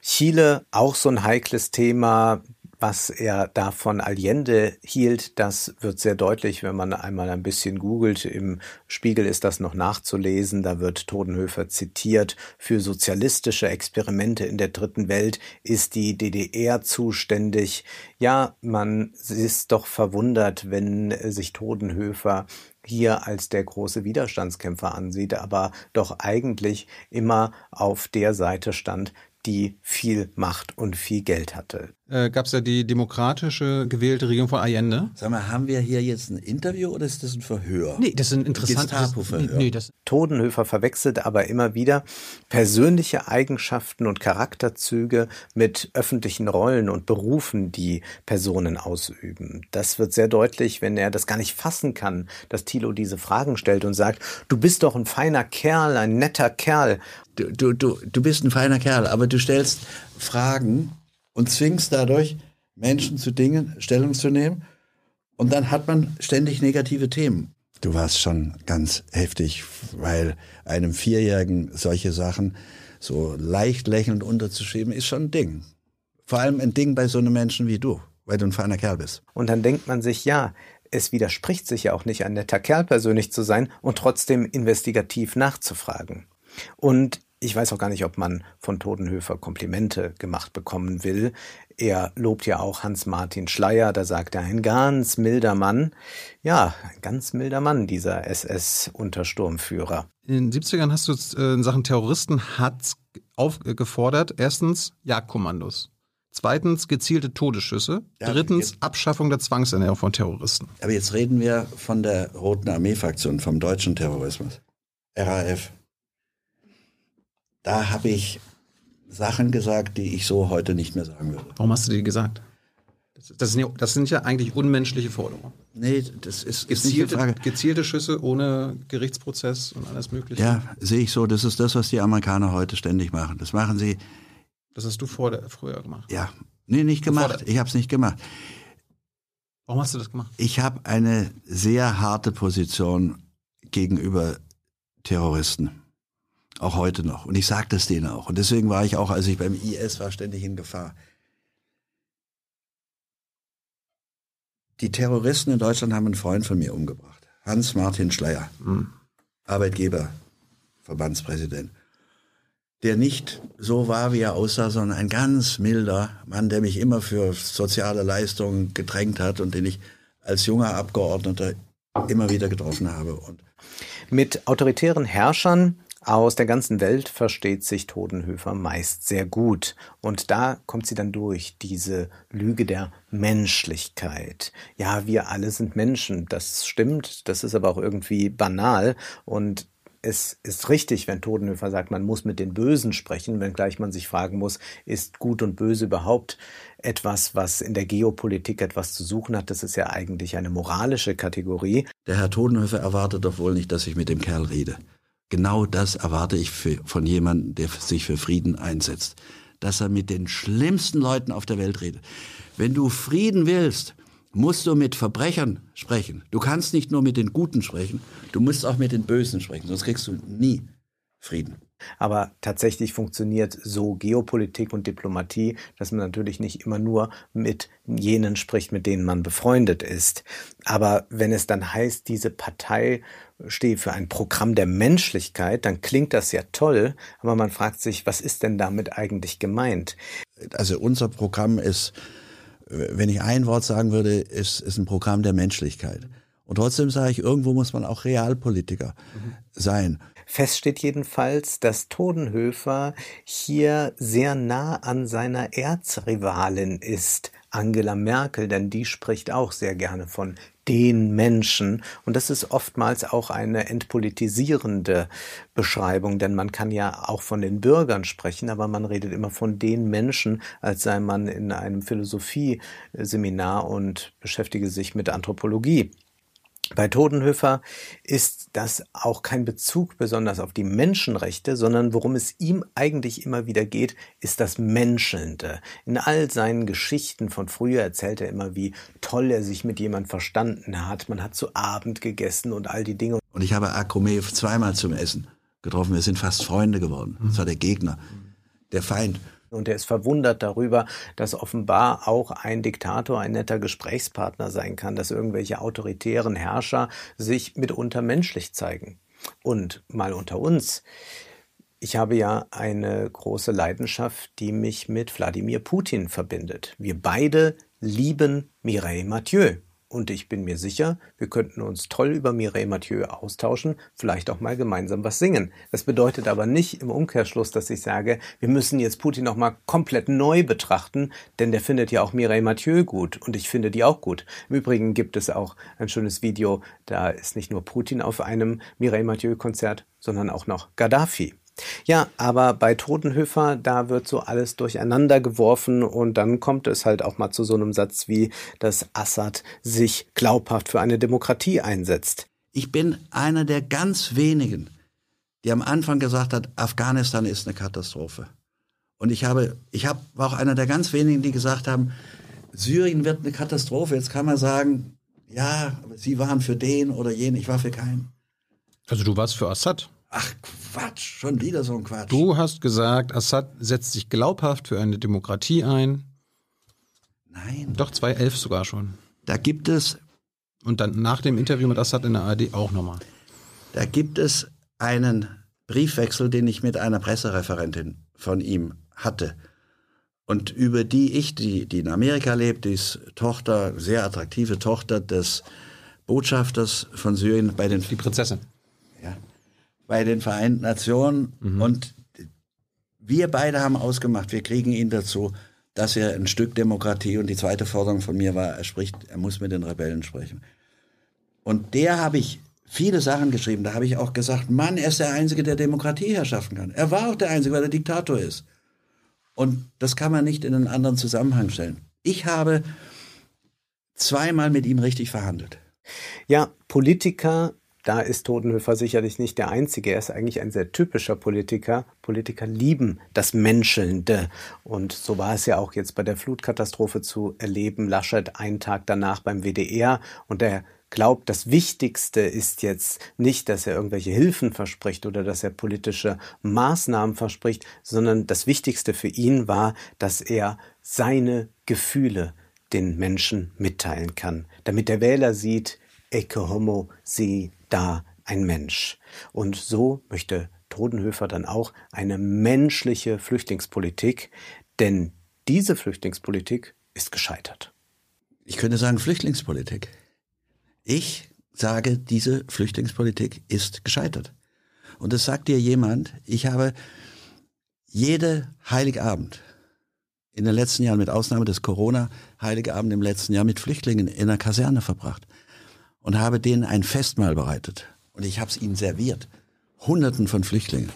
Chile, auch so ein heikles Thema was er da von Allende hielt, das wird sehr deutlich, wenn man einmal ein bisschen googelt. Im Spiegel ist das noch nachzulesen. Da wird Todenhöfer zitiert. Für sozialistische Experimente in der dritten Welt ist die DDR zuständig. Ja, man ist doch verwundert, wenn sich Todenhöfer hier als der große Widerstandskämpfer ansieht, aber doch eigentlich immer auf der Seite stand, die viel Macht und viel Geld hatte. Äh, Gab es ja die demokratische gewählte Regierung von Allende. Sag mal, haben wir hier jetzt ein Interview oder ist das ein Verhör? Nee, das ist ein interessantes. Nee, das Todenhöfer verwechselt aber immer wieder persönliche Eigenschaften und Charakterzüge mit öffentlichen Rollen und Berufen, die Personen ausüben. Das wird sehr deutlich, wenn er das gar nicht fassen kann, dass Thilo diese Fragen stellt und sagt, du bist doch ein feiner Kerl, ein netter Kerl. Du, du, du, du bist ein feiner Kerl, aber du stellst Fragen, und zwingst dadurch Menschen zu Dingen Stellung zu nehmen. Und dann hat man ständig negative Themen. Du warst schon ganz heftig, weil einem Vierjährigen solche Sachen so leicht lächelnd unterzuschieben, ist schon ein Ding. Vor allem ein Ding bei so einem Menschen wie du, weil du ein feiner Kerl bist. Und dann denkt man sich, ja, es widerspricht sich ja auch nicht, ein netter Kerl persönlich zu sein und trotzdem investigativ nachzufragen. Und ich weiß auch gar nicht, ob man von Todenhöfer Komplimente gemacht bekommen will. Er lobt ja auch Hans-Martin Schleier, da sagt er, ein ganz milder Mann. Ja, ein ganz milder Mann, dieser SS-Untersturmführer. In den 70ern hast du äh, in Sachen Terroristen hat aufgefordert, erstens Jagdkommandos. Zweitens gezielte Todesschüsse. Ja, Drittens Abschaffung der Zwangsernährung von Terroristen. Aber jetzt reden wir von der Roten Armee-Fraktion, vom deutschen Terrorismus. RAF da habe ich Sachen gesagt, die ich so heute nicht mehr sagen würde. Warum hast du die gesagt? Das, sind, ja, das sind ja eigentlich unmenschliche Forderungen. Nee, das ist, gezielte, ist gezielte Schüsse ohne Gerichtsprozess und alles Mögliche. Ja, sehe ich so. Das ist das, was die Amerikaner heute ständig machen. Das machen sie. Das hast du vor früher gemacht. Ja, nee, nicht gemacht. Ich habe es nicht gemacht. Warum hast du das gemacht? Ich habe eine sehr harte Position gegenüber Terroristen. Auch heute noch. Und ich sage das denen auch. Und deswegen war ich auch, als ich beim IS war, ständig in Gefahr. Die Terroristen in Deutschland haben einen Freund von mir umgebracht. Hans-Martin Schleier. Mhm. Arbeitgeber, Verbandspräsident. Der nicht so war, wie er aussah, sondern ein ganz milder Mann, der mich immer für soziale Leistungen gedrängt hat und den ich als junger Abgeordneter immer wieder getroffen habe. Und Mit autoritären Herrschern aus der ganzen Welt versteht sich Todenhöfer meist sehr gut. Und da kommt sie dann durch, diese Lüge der Menschlichkeit. Ja, wir alle sind Menschen. Das stimmt. Das ist aber auch irgendwie banal. Und es ist richtig, wenn Todenhöfer sagt, man muss mit den Bösen sprechen, wenngleich man sich fragen muss, ist Gut und Böse überhaupt etwas, was in der Geopolitik etwas zu suchen hat? Das ist ja eigentlich eine moralische Kategorie. Der Herr Todenhöfer erwartet doch wohl nicht, dass ich mit dem Kerl rede. Genau das erwarte ich für, von jemandem, der sich für Frieden einsetzt. Dass er mit den schlimmsten Leuten auf der Welt redet. Wenn du Frieden willst, musst du mit Verbrechern sprechen. Du kannst nicht nur mit den Guten sprechen, du musst auch mit den Bösen sprechen, sonst kriegst du nie Frieden. Aber tatsächlich funktioniert so Geopolitik und Diplomatie, dass man natürlich nicht immer nur mit jenen spricht, mit denen man befreundet ist. Aber wenn es dann heißt, diese Partei stehe für ein Programm der Menschlichkeit, dann klingt das ja toll, aber man fragt sich, was ist denn damit eigentlich gemeint? Also unser Programm ist, wenn ich ein Wort sagen würde, ist, ist ein Programm der Menschlichkeit. Und trotzdem sage ich, irgendwo muss man auch Realpolitiker mhm. sein. Fest steht jedenfalls, dass Todenhöfer hier sehr nah an seiner Erzrivalin ist, Angela Merkel, denn die spricht auch sehr gerne von den Menschen. Und das ist oftmals auch eine entpolitisierende Beschreibung, denn man kann ja auch von den Bürgern sprechen, aber man redet immer von den Menschen, als sei man in einem Philosophieseminar und beschäftige sich mit Anthropologie. Bei Todenhöfer ist das auch kein Bezug besonders auf die Menschenrechte, sondern worum es ihm eigentlich immer wieder geht, ist das Menschelnde. In all seinen Geschichten von früher erzählt er immer, wie toll er sich mit jemand verstanden hat. Man hat zu Abend gegessen und all die Dinge. Und ich habe Akromev zweimal zum Essen getroffen. Wir sind fast Freunde geworden. Das war der Gegner, der Feind. Und er ist verwundert darüber, dass offenbar auch ein Diktator ein netter Gesprächspartner sein kann, dass irgendwelche autoritären Herrscher sich mitunter menschlich zeigen. Und mal unter uns. Ich habe ja eine große Leidenschaft, die mich mit Wladimir Putin verbindet. Wir beide lieben Mireille Mathieu. Und ich bin mir sicher, wir könnten uns toll über Mireille Mathieu austauschen, vielleicht auch mal gemeinsam was singen. Das bedeutet aber nicht im Umkehrschluss, dass ich sage, wir müssen jetzt Putin noch mal komplett neu betrachten, denn der findet ja auch Mireille Mathieu gut und ich finde die auch gut. Im Übrigen gibt es auch ein schönes Video, da ist nicht nur Putin auf einem Mireille Mathieu Konzert, sondern auch noch Gaddafi. Ja, aber bei Totenhöfer, da wird so alles durcheinander geworfen und dann kommt es halt auch mal zu so einem Satz wie, dass Assad sich glaubhaft für eine Demokratie einsetzt. Ich bin einer der ganz wenigen, die am Anfang gesagt hat, Afghanistan ist eine Katastrophe. Und ich habe, ich habe, war auch einer der ganz wenigen, die gesagt haben, Syrien wird eine Katastrophe. Jetzt kann man sagen, ja, sie waren für den oder jenen, ich war für keinen. Also du warst für Assad? Ach Quatsch, schon wieder so ein Quatsch. Du hast gesagt, Assad setzt sich glaubhaft für eine Demokratie ein. Nein. Doch 2011 sogar schon. Da gibt es. Und dann nach dem Interview mit Assad in der ARD auch nochmal. Da gibt es einen Briefwechsel, den ich mit einer Pressereferentin von ihm hatte. Und über die ich, die, die in Amerika lebt, die ist Tochter, sehr attraktive Tochter des Botschafters von Syrien bei den. Die Prinzessin bei den Vereinten Nationen mhm. und wir beide haben ausgemacht, wir kriegen ihn dazu, dass er ein Stück Demokratie und die zweite Forderung von mir war, er spricht, er muss mit den Rebellen sprechen. Und der habe ich viele Sachen geschrieben. Da habe ich auch gesagt, Mann, er ist der Einzige, der Demokratie herschaffen kann. Er war auch der Einzige, weil er Diktator ist. Und das kann man nicht in einen anderen Zusammenhang stellen. Ich habe zweimal mit ihm richtig verhandelt. Ja, Politiker da ist Todenhöfer sicherlich nicht der Einzige. Er ist eigentlich ein sehr typischer Politiker. Politiker lieben das Menschelnde. Und so war es ja auch jetzt bei der Flutkatastrophe zu erleben. Laschet einen Tag danach beim WDR und er glaubt, das Wichtigste ist jetzt nicht, dass er irgendwelche Hilfen verspricht oder dass er politische Maßnahmen verspricht, sondern das Wichtigste für ihn war, dass er seine Gefühle den Menschen mitteilen kann, damit der Wähler sieht, Ecce homo si da ein Mensch. Und so möchte Todenhöfer dann auch eine menschliche Flüchtlingspolitik, denn diese Flüchtlingspolitik ist gescheitert. Ich könnte sagen Flüchtlingspolitik. Ich sage, diese Flüchtlingspolitik ist gescheitert. Und das sagt dir jemand, ich habe jede Heiligabend in den letzten Jahren, mit Ausnahme des Corona-Heiligabend im letzten Jahr, mit Flüchtlingen in einer Kaserne verbracht und habe denen ein Festmahl bereitet. Und ich habe es ihnen serviert. Hunderten von Flüchtlingen.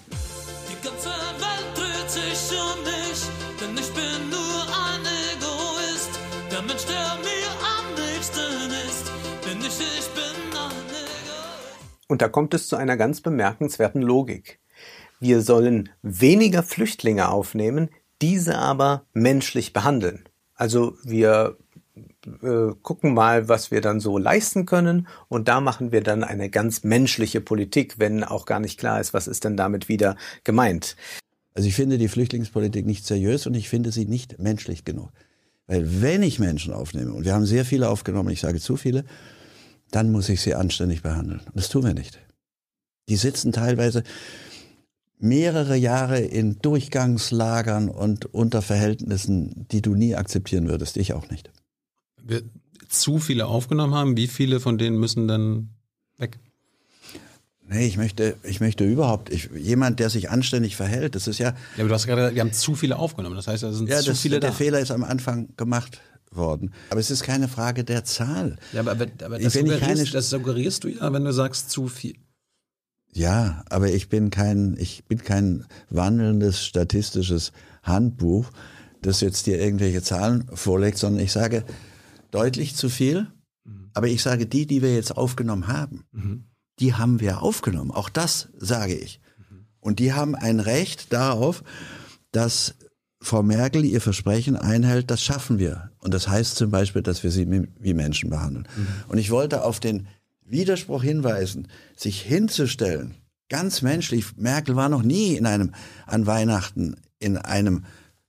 Die ganze Welt dreht sich um mich, denn ich bin nur ein Egoist. Der Mensch, der mir am nächsten ist, bin ich, ich bin ein Egoist. Und da kommt es zu einer ganz bemerkenswerten Logik. Wir sollen weniger Flüchtlinge aufnehmen, diese aber menschlich behandeln. Also wir äh, gucken mal, was wir dann so leisten können und da machen wir dann eine ganz menschliche Politik, wenn auch gar nicht klar ist, was ist denn damit wieder gemeint. Also ich finde die Flüchtlingspolitik nicht seriös und ich finde sie nicht menschlich genug. Weil wenn ich Menschen aufnehme, und wir haben sehr viele aufgenommen, ich sage zu viele, dann muss ich sie anständig behandeln. Und das tun wir nicht. Die sitzen teilweise mehrere Jahre in Durchgangslagern und unter Verhältnissen, die du nie akzeptieren würdest. Ich auch nicht wir zu viele aufgenommen haben, wie viele von denen müssen dann weg? Nee, ich möchte, ich möchte überhaupt, ich, jemand, der sich anständig verhält, das ist ja. Ja, aber du hast gerade, wir haben zu viele aufgenommen, das heißt, da sind ja, zu das, viele der da. Fehler ist am Anfang gemacht worden. Aber es ist keine Frage der Zahl. Ja, aber, aber das, suggerierst, keine... das suggerierst du ja, wenn du sagst zu viel. Ja, aber ich bin kein, ich bin kein wandelndes statistisches Handbuch, das jetzt dir irgendwelche Zahlen vorlegt, sondern ich sage deutlich zu viel. Mhm. Aber ich sage, die, die wir jetzt aufgenommen haben, mhm. die haben wir aufgenommen. Auch das sage ich. Mhm. Und die haben ein Recht darauf, dass Frau Merkel ihr Versprechen einhält, das schaffen wir. Und das heißt zum Beispiel, dass wir sie wie Menschen behandeln. Mhm. Und ich wollte auf den Widerspruch hinweisen, sich hinzustellen, ganz menschlich. Merkel war noch nie in einem, an Weihnachten in einem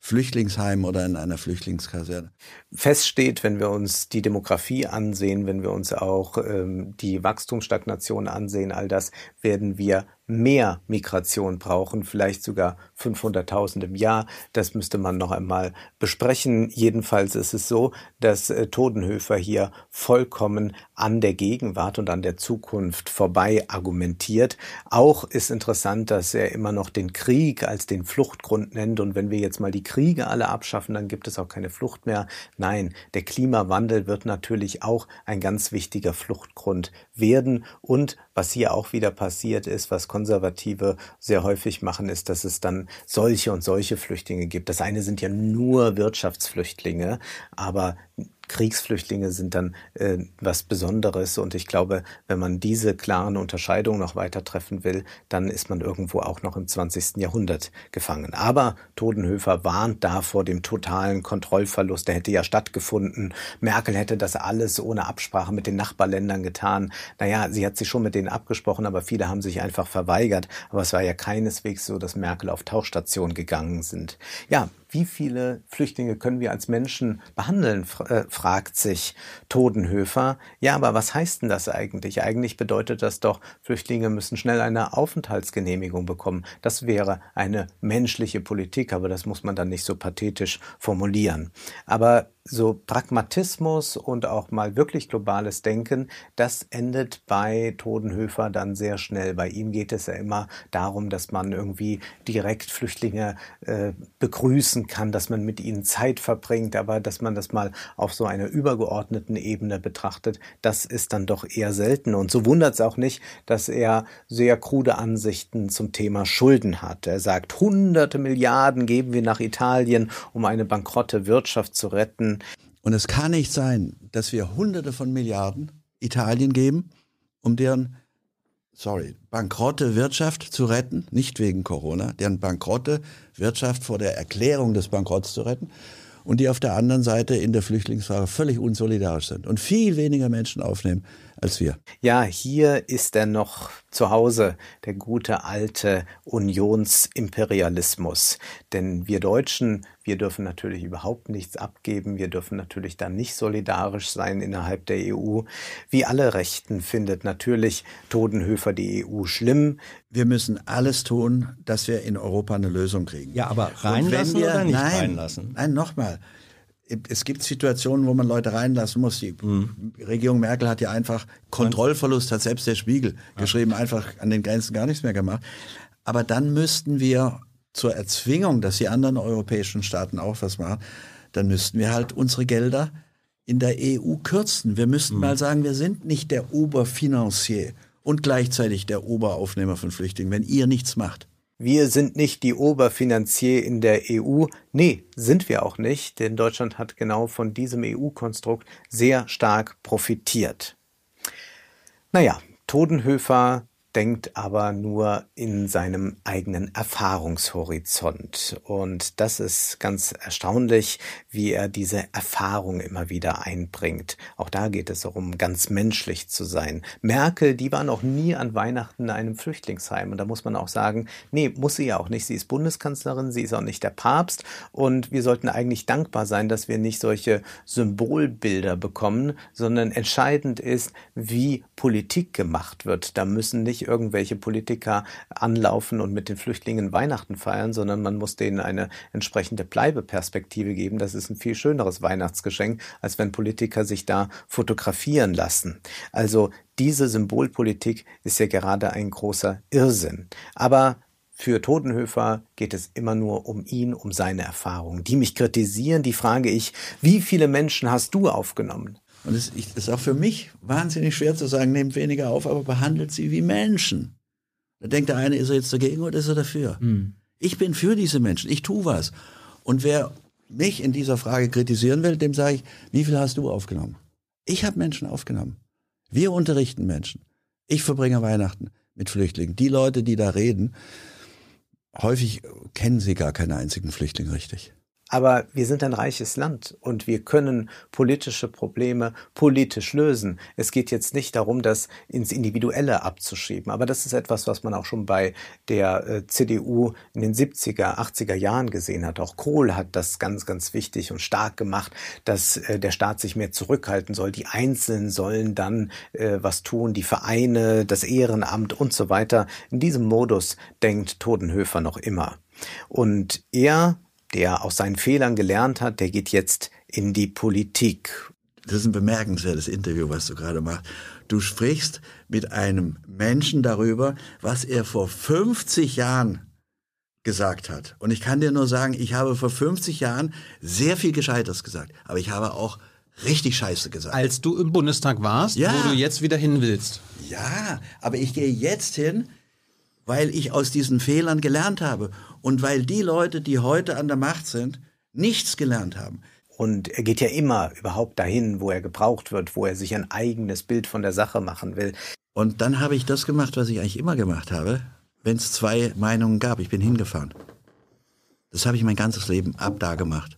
Flüchtlingsheim oder in einer Flüchtlingskaserne. Fest steht, wenn wir uns die Demografie ansehen, wenn wir uns auch ähm, die Wachstumsstagnation ansehen, all das werden wir mehr Migration brauchen, vielleicht sogar 500.000 im Jahr. Das müsste man noch einmal besprechen. Jedenfalls ist es so, dass äh, Todenhöfer hier vollkommen an der Gegenwart und an der Zukunft vorbei argumentiert. Auch ist interessant, dass er immer noch den Krieg als den Fluchtgrund nennt. Und wenn wir jetzt mal die Kriege alle abschaffen, dann gibt es auch keine Flucht mehr. Nein, der Klimawandel wird natürlich auch ein ganz wichtiger Fluchtgrund werden. Und was hier auch wieder passiert ist, was Konservative sehr häufig machen, ist, dass es dann solche und solche Flüchtlinge gibt. Das eine sind ja nur Wirtschaftsflüchtlinge, aber Kriegsflüchtlinge sind dann äh, was Besonderes. Und ich glaube, wenn man diese klaren Unterscheidungen noch weiter treffen will, dann ist man irgendwo auch noch im 20. Jahrhundert gefangen. Aber Todenhöfer warnt da vor dem totalen Kontrollverlust. Der hätte ja stattgefunden. Merkel hätte das alles ohne Absprache mit den Nachbarländern getan. Naja, sie hat sich schon mit denen abgesprochen, aber viele haben sich einfach verweigert. Aber es war ja keineswegs so, dass Merkel auf Tauchstation gegangen sind. Ja, wie viele Flüchtlinge können wir als Menschen behandeln, äh, fragt sich Todenhöfer. Ja, aber was heißt denn das eigentlich? Eigentlich bedeutet das doch, Flüchtlinge müssen schnell eine Aufenthaltsgenehmigung bekommen. Das wäre eine menschliche Politik, aber das muss man dann nicht so pathetisch formulieren. Aber so Pragmatismus und auch mal wirklich globales Denken, das endet bei Todenhöfer dann sehr schnell. Bei ihm geht es ja immer darum, dass man irgendwie direkt Flüchtlinge äh, begrüßen kann, dass man mit ihnen Zeit verbringt, aber dass man das mal auf so einer übergeordneten Ebene betrachtet, das ist dann doch eher selten. Und so wundert es auch nicht, dass er sehr krude Ansichten zum Thema Schulden hat. Er sagt, hunderte Milliarden geben wir nach Italien, um eine bankrotte Wirtschaft zu retten. Und es kann nicht sein, dass wir Hunderte von Milliarden Italien geben, um deren, sorry, bankrotte Wirtschaft zu retten, nicht wegen Corona, deren bankrotte Wirtschaft vor der Erklärung des Bankrotts zu retten und die auf der anderen Seite in der Flüchtlingsfrage völlig unsolidarisch sind und viel weniger Menschen aufnehmen als wir. Ja, hier ist er noch zu Hause, der gute alte Unionsimperialismus. Denn wir Deutschen, wir dürfen natürlich überhaupt nichts abgeben. Wir dürfen natürlich dann nicht solidarisch sein innerhalb der EU. Wie alle Rechten findet natürlich Todenhöfer die EU schlimm. Wir müssen alles tun, dass wir in Europa eine Lösung kriegen. Ja, aber reinlassen wir, oder nicht nein, reinlassen? Nein, nochmal es gibt Situationen, wo man Leute reinlassen muss. Die mhm. Regierung Merkel hat ja einfach Kontrollverlust, hat selbst der Spiegel ja. geschrieben, einfach an den Grenzen gar nichts mehr gemacht. Aber dann müssten wir zur Erzwingung, dass die anderen europäischen Staaten auch was machen, dann müssten wir halt unsere Gelder in der EU kürzen. Wir müssten mhm. mal sagen, wir sind nicht der Oberfinanzier und gleichzeitig der Oberaufnehmer von Flüchtlingen, wenn ihr nichts macht. Wir sind nicht die Oberfinanzier in der EU. Nee, sind wir auch nicht, denn Deutschland hat genau von diesem EU-Konstrukt sehr stark profitiert. Naja, Todenhöfer denkt aber nur in seinem eigenen Erfahrungshorizont. Und das ist ganz erstaunlich, wie er diese Erfahrung immer wieder einbringt. Auch da geht es darum, ganz menschlich zu sein. Merkel, die war noch nie an Weihnachten in einem Flüchtlingsheim. Und da muss man auch sagen, nee, muss sie ja auch nicht. Sie ist Bundeskanzlerin, sie ist auch nicht der Papst. Und wir sollten eigentlich dankbar sein, dass wir nicht solche Symbolbilder bekommen, sondern entscheidend ist, wie Politik gemacht wird. Da müssen nicht irgendwelche Politiker anlaufen und mit den Flüchtlingen Weihnachten feiern, sondern man muss denen eine entsprechende Bleibeperspektive geben. Das ist ein viel schöneres Weihnachtsgeschenk, als wenn Politiker sich da fotografieren lassen. Also diese Symbolpolitik ist ja gerade ein großer Irrsinn. Aber für Totenhöfer geht es immer nur um ihn, um seine Erfahrungen. Die mich kritisieren, die frage ich, wie viele Menschen hast du aufgenommen? Und es ist auch für mich wahnsinnig schwer zu sagen, nehmt weniger auf, aber behandelt sie wie Menschen. Da denkt der eine, ist er jetzt dagegen oder ist er dafür? Mhm. Ich bin für diese Menschen, ich tue was. Und wer mich in dieser Frage kritisieren will, dem sage ich, wie viel hast du aufgenommen? Ich habe Menschen aufgenommen. Wir unterrichten Menschen. Ich verbringe Weihnachten mit Flüchtlingen. Die Leute, die da reden, häufig kennen sie gar keinen einzigen Flüchtling richtig. Aber wir sind ein reiches Land und wir können politische Probleme politisch lösen. Es geht jetzt nicht darum, das ins Individuelle abzuschieben. Aber das ist etwas, was man auch schon bei der äh, CDU in den 70er, 80er Jahren gesehen hat. Auch Kohl hat das ganz, ganz wichtig und stark gemacht, dass äh, der Staat sich mehr zurückhalten soll. Die Einzelnen sollen dann äh, was tun, die Vereine, das Ehrenamt und so weiter. In diesem Modus denkt Todenhöfer noch immer. Und er der aus seinen Fehlern gelernt hat, der geht jetzt in die Politik. Das ist ein bemerkenswertes Interview, was du gerade machst. Du sprichst mit einem Menschen darüber, was er vor 50 Jahren gesagt hat. Und ich kann dir nur sagen, ich habe vor 50 Jahren sehr viel Gescheites gesagt, aber ich habe auch richtig Scheiße gesagt. Als du im Bundestag warst, ja. wo du jetzt wieder hin willst. Ja, aber ich gehe jetzt hin, weil ich aus diesen Fehlern gelernt habe und weil die Leute, die heute an der Macht sind, nichts gelernt haben. Und er geht ja immer überhaupt dahin, wo er gebraucht wird, wo er sich ein eigenes Bild von der Sache machen will. Und dann habe ich das gemacht, was ich eigentlich immer gemacht habe, wenn es zwei Meinungen gab. Ich bin hingefahren. Das habe ich mein ganzes Leben ab da gemacht.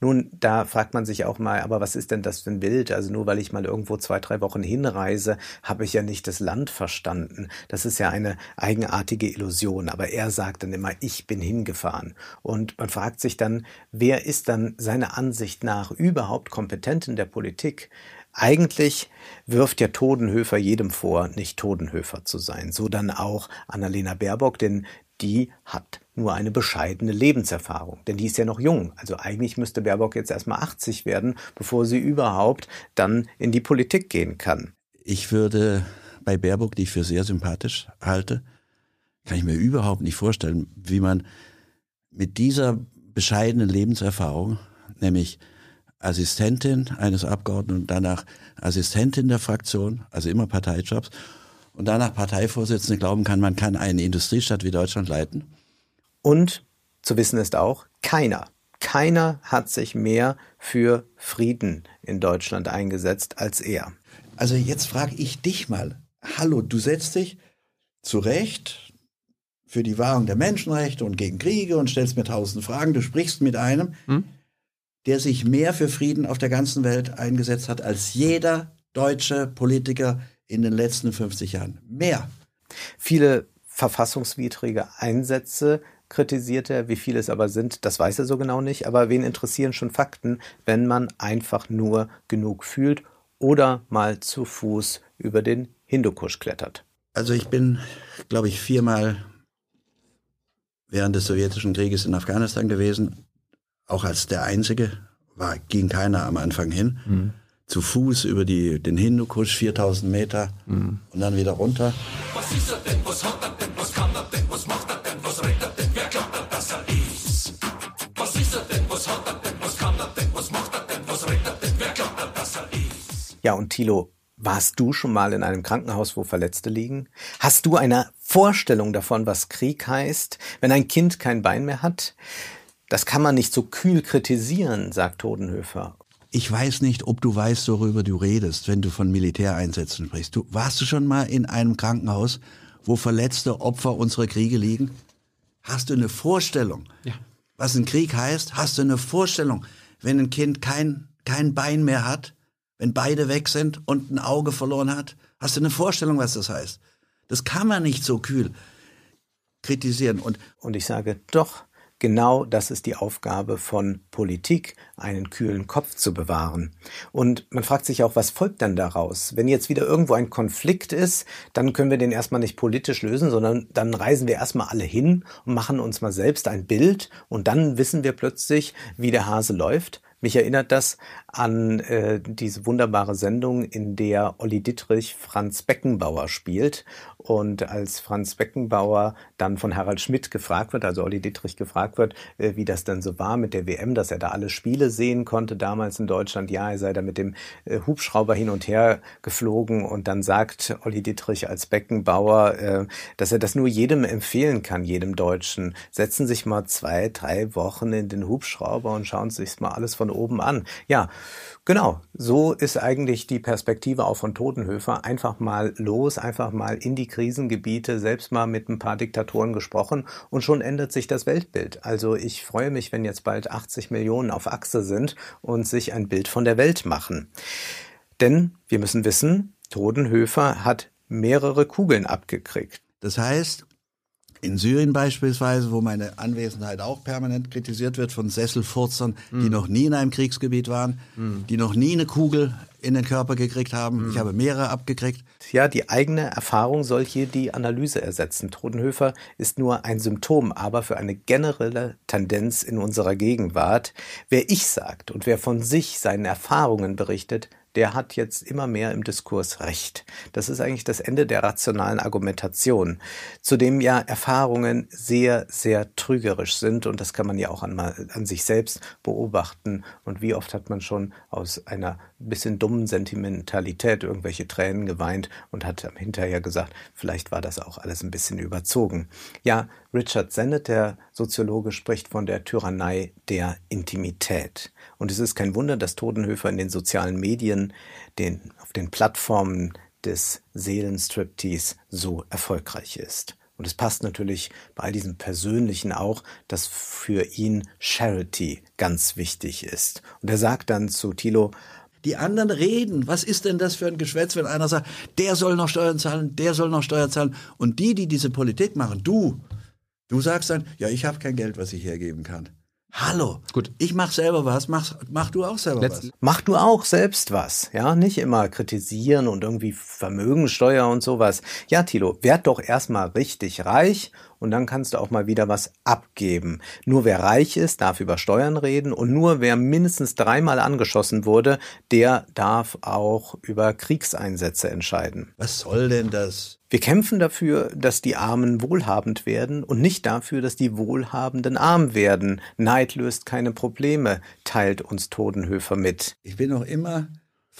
Nun, da fragt man sich auch mal, aber was ist denn das für ein Bild? Also nur weil ich mal irgendwo zwei, drei Wochen hinreise, habe ich ja nicht das Land verstanden. Das ist ja eine eigenartige Illusion. Aber er sagt dann immer, ich bin hingefahren. Und man fragt sich dann, wer ist dann seiner Ansicht nach überhaupt kompetent in der Politik? Eigentlich wirft ja Todenhöfer jedem vor, nicht Todenhöfer zu sein. So dann auch Annalena Baerbock, denn die hat nur eine bescheidene Lebenserfahrung, denn die ist ja noch jung. Also eigentlich müsste Baerbock jetzt erstmal 80 werden, bevor sie überhaupt dann in die Politik gehen kann. Ich würde bei Baerbock, die ich für sehr sympathisch halte, kann ich mir überhaupt nicht vorstellen, wie man mit dieser bescheidenen Lebenserfahrung, nämlich Assistentin eines Abgeordneten und danach Assistentin der Fraktion, also immer Parteijobs, und danach Parteivorsitzende glauben kann, man kann eine Industriestadt wie Deutschland leiten. Und zu wissen ist auch, keiner, keiner hat sich mehr für Frieden in Deutschland eingesetzt als er. Also jetzt frage ich dich mal, hallo, du setzt dich zu Recht für die Wahrung der Menschenrechte und gegen Kriege und stellst mir tausend Fragen. Du sprichst mit einem, hm? der sich mehr für Frieden auf der ganzen Welt eingesetzt hat als jeder deutsche Politiker in den letzten 50 Jahren. Mehr. Viele verfassungswidrige Einsätze kritisiert er. Wie viele es aber sind, das weiß er so genau nicht. Aber wen interessieren schon Fakten, wenn man einfach nur genug fühlt oder mal zu Fuß über den Hindukusch klettert? Also ich bin, glaube ich, viermal während des sowjetischen Krieges in Afghanistan gewesen. Auch als der Einzige. War, ging keiner am Anfang hin. Mhm zu Fuß über die, den Hindukusch, 4000 Meter mhm. und dann wieder runter. Was ist er denn? Was hat er denn? Was kann er denn? Ja, und Thilo, warst du schon mal in einem Krankenhaus, wo Verletzte liegen? Hast du eine Vorstellung davon, was Krieg heißt, wenn ein Kind kein Bein mehr hat? Das kann man nicht so kühl kritisieren, sagt Todenhöfer. Ich weiß nicht, ob du weißt, worüber du redest, wenn du von Militäreinsätzen sprichst. Du, warst du schon mal in einem Krankenhaus, wo verletzte Opfer unserer Kriege liegen? Hast du eine Vorstellung, ja. was ein Krieg heißt? Hast du eine Vorstellung, wenn ein Kind kein, kein Bein mehr hat, wenn beide weg sind und ein Auge verloren hat? Hast du eine Vorstellung, was das heißt? Das kann man nicht so kühl kritisieren. Und, und ich sage, doch, Genau das ist die Aufgabe von Politik, einen kühlen Kopf zu bewahren. Und man fragt sich auch, was folgt denn daraus? Wenn jetzt wieder irgendwo ein Konflikt ist, dann können wir den erstmal nicht politisch lösen, sondern dann reisen wir erstmal alle hin und machen uns mal selbst ein Bild und dann wissen wir plötzlich, wie der Hase läuft. Mich erinnert das an äh, diese wunderbare Sendung, in der Olli Dittrich Franz Beckenbauer spielt. Und als Franz Beckenbauer dann von Harald Schmidt gefragt wird, also Olli Dittrich gefragt wird, äh, wie das denn so war mit der WM, dass er da alle Spiele sehen konnte damals in Deutschland. Ja, er sei da mit dem äh, Hubschrauber hin und her geflogen und dann sagt Olli Dittrich als Beckenbauer, äh, dass er das nur jedem empfehlen kann, jedem Deutschen. Setzen sich mal zwei, drei Wochen in den Hubschrauber und schauen sich mal alles von oben an. Ja, genau. So ist eigentlich die Perspektive auch von Totenhöfer. Einfach mal los, einfach mal in die Krisengebiete, selbst mal mit ein paar Diktatoren gesprochen und schon ändert sich das Weltbild. Also ich freue mich, wenn jetzt bald 80 Millionen auf Achse sind und sich ein Bild von der Welt machen. Denn wir müssen wissen, Todenhöfer hat mehrere Kugeln abgekriegt. Das heißt, in Syrien beispielsweise, wo meine Anwesenheit auch permanent kritisiert wird von Sesselfurzern, mm. die hm. noch nie in einem Kriegsgebiet waren, mm. die noch nie eine Kugel in den Körper gekriegt haben. Mm. Ich habe mehrere abgekriegt. Ja, die eigene Erfahrung soll hier die Analyse ersetzen. Todenhöfer ist nur ein Symptom, aber für eine generelle Tendenz in unserer Gegenwart. Wer ich sagt und wer von sich seinen Erfahrungen berichtet, der hat jetzt immer mehr im Diskurs Recht. Das ist eigentlich das Ende der rationalen Argumentation, zudem ja Erfahrungen sehr, sehr trügerisch sind und das kann man ja auch an, an sich selbst beobachten. Und wie oft hat man schon aus einer bisschen dummen Sentimentalität irgendwelche Tränen geweint und hat hinterher gesagt, vielleicht war das auch alles ein bisschen überzogen. Ja, Richard Sennett, der Soziologe, spricht von der Tyrannei der Intimität. Und es ist kein Wunder, dass Todenhöfer in den sozialen Medien, den, auf den Plattformen des Seelenstriptease so erfolgreich ist. Und es passt natürlich bei all diesem Persönlichen auch, dass für ihn Charity ganz wichtig ist. Und er sagt dann zu Thilo, die anderen reden. Was ist denn das für ein Geschwätz, wenn einer sagt, der soll noch Steuern zahlen, der soll noch Steuern zahlen. Und die, die diese Politik machen, du, du sagst dann, ja, ich habe kein Geld, was ich hergeben kann. Hallo. Gut. Ich mach selber was, mach, mach du auch selber Letz was. Mach du auch selbst was, ja? Nicht immer kritisieren und irgendwie Vermögensteuer und sowas. Ja, Tilo, werd doch erstmal richtig reich und dann kannst du auch mal wieder was abgeben. Nur wer reich ist, darf über Steuern reden und nur wer mindestens dreimal angeschossen wurde, der darf auch über Kriegseinsätze entscheiden. Was soll denn das? Wir kämpfen dafür, dass die Armen wohlhabend werden und nicht dafür, dass die Wohlhabenden arm werden. Neid löst keine Probleme, teilt uns Todenhöfer mit. Ich bin noch immer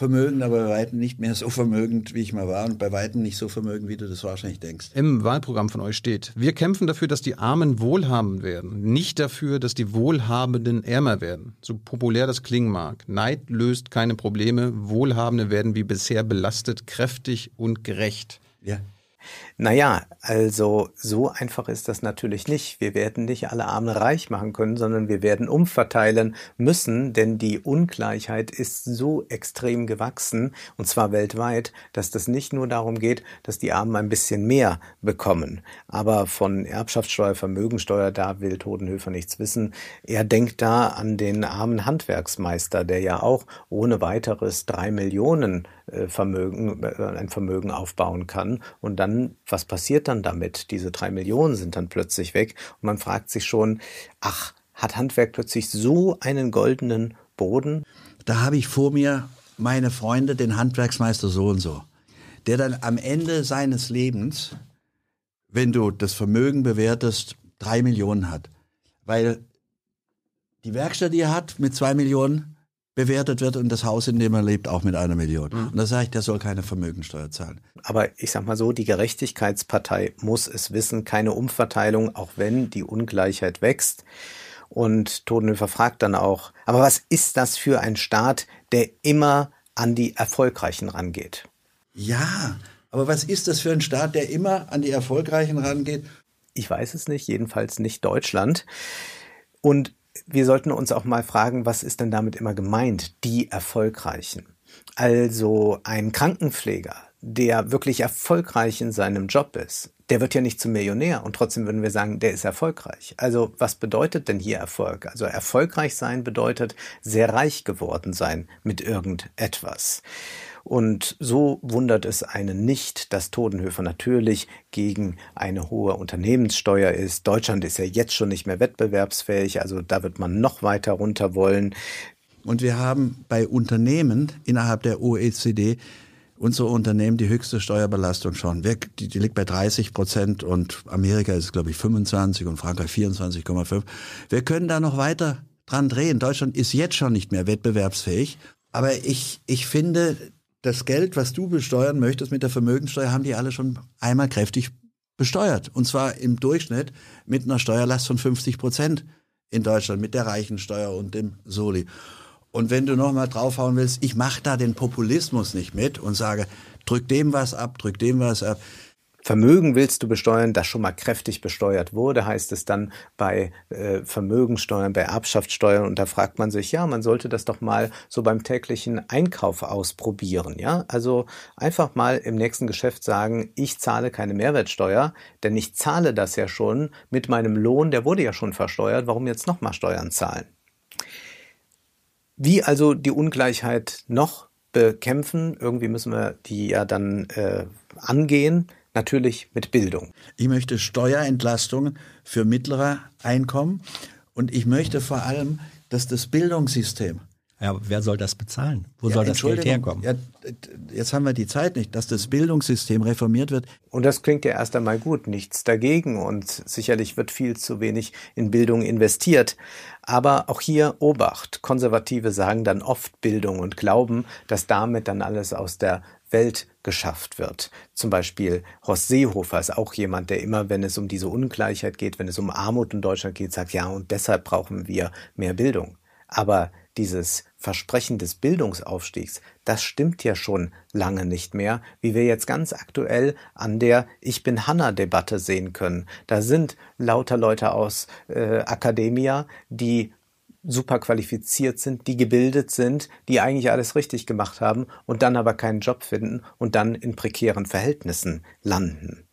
vermögend, aber bei weitem nicht mehr so vermögend, wie ich mal war und bei weitem nicht so vermögend, wie du das wahrscheinlich denkst. Im Wahlprogramm von euch steht, wir kämpfen dafür, dass die Armen wohlhabend werden, nicht dafür, dass die Wohlhabenden ärmer werden. So populär das klingen mag. Neid löst keine Probleme, Wohlhabende werden wie bisher belastet, kräftig und gerecht. Ja. Naja, also so einfach ist das natürlich nicht. Wir werden nicht alle Armen reich machen können, sondern wir werden umverteilen müssen, denn die Ungleichheit ist so extrem gewachsen, und zwar weltweit, dass das nicht nur darum geht, dass die Armen ein bisschen mehr bekommen. Aber von Erbschaftssteuer, Vermögensteuer, da will Todenhöfer nichts wissen. Er denkt da an den armen Handwerksmeister, der ja auch ohne weiteres drei Millionen äh, Vermögen, äh, ein Vermögen aufbauen kann. Und dann, was passiert dann damit? Diese drei Millionen sind dann plötzlich weg. Und man fragt sich schon, ach, hat Handwerk plötzlich so einen goldenen Boden? Da habe ich vor mir meine Freunde, den Handwerksmeister so und so, der dann am Ende seines Lebens, wenn du das Vermögen bewertest, drei Millionen hat. Weil die Werkstatt, die er hat mit zwei Millionen, bewertet wird und das Haus, in dem er lebt, auch mit einer Million. Mhm. Und da sage ich, der soll keine Vermögensteuer zahlen. Aber ich sag mal so, die Gerechtigkeitspartei muss es wissen, keine Umverteilung, auch wenn die Ungleichheit wächst. Und Todenhöfer fragt dann auch, aber was ist das für ein Staat, der immer an die Erfolgreichen rangeht? Ja, aber was ist das für ein Staat, der immer an die Erfolgreichen rangeht? Ich weiß es nicht, jedenfalls nicht Deutschland. Und wir sollten uns auch mal fragen, was ist denn damit immer gemeint, die Erfolgreichen? Also ein Krankenpfleger, der wirklich erfolgreich in seinem Job ist, der wird ja nicht zum Millionär und trotzdem würden wir sagen, der ist erfolgreich. Also was bedeutet denn hier Erfolg? Also erfolgreich sein bedeutet sehr reich geworden sein mit irgendetwas. Und so wundert es einen nicht, dass Todenhöfer natürlich gegen eine hohe Unternehmenssteuer ist. Deutschland ist ja jetzt schon nicht mehr wettbewerbsfähig, also da wird man noch weiter runter wollen. Und wir haben bei Unternehmen innerhalb der OECD unsere Unternehmen die höchste Steuerbelastung schon. Die, die liegt bei 30 Prozent und Amerika ist, glaube ich, 25 und Frankreich 24,5. Wir können da noch weiter dran drehen. Deutschland ist jetzt schon nicht mehr wettbewerbsfähig. Aber ich, ich finde, das Geld, was du besteuern möchtest mit der Vermögenssteuer, haben die alle schon einmal kräftig besteuert. Und zwar im Durchschnitt mit einer Steuerlast von 50 Prozent in Deutschland, mit der Reichensteuer und dem Soli. Und wenn du nochmal draufhauen willst, ich mache da den Populismus nicht mit und sage, drück dem was ab, drück dem was ab. Vermögen willst du besteuern, das schon mal kräftig besteuert wurde, heißt es dann bei äh, Vermögensteuern, bei Erbschaftssteuern. Und da fragt man sich, ja, man sollte das doch mal so beim täglichen Einkauf ausprobieren. Ja, also einfach mal im nächsten Geschäft sagen, ich zahle keine Mehrwertsteuer, denn ich zahle das ja schon mit meinem Lohn, der wurde ja schon versteuert. Warum jetzt nochmal Steuern zahlen? Wie also die Ungleichheit noch bekämpfen? Irgendwie müssen wir die ja dann äh, angehen. Natürlich mit Bildung. Ich möchte Steuerentlastungen für mittlere Einkommen und ich möchte vor allem, dass das Bildungssystem ja, wer soll das bezahlen? Wo ja, soll das Geld herkommen? Ja, jetzt haben wir die Zeit nicht, dass das Bildungssystem reformiert wird. Und das klingt ja erst einmal gut, nichts dagegen. Und sicherlich wird viel zu wenig in Bildung investiert. Aber auch hier Obacht. Konservative sagen dann oft Bildung und glauben, dass damit dann alles aus der Welt geschafft wird. Zum Beispiel Horst Seehofer ist auch jemand, der immer, wenn es um diese Ungleichheit geht, wenn es um Armut in Deutschland geht, sagt, ja, und deshalb brauchen wir mehr Bildung. Aber dieses Versprechen des Bildungsaufstiegs, das stimmt ja schon lange nicht mehr, wie wir jetzt ganz aktuell an der Ich bin Hanna-Debatte sehen können. Da sind lauter Leute aus äh, Akademia, die super qualifiziert sind, die gebildet sind, die eigentlich alles richtig gemacht haben und dann aber keinen Job finden und dann in prekären Verhältnissen landen.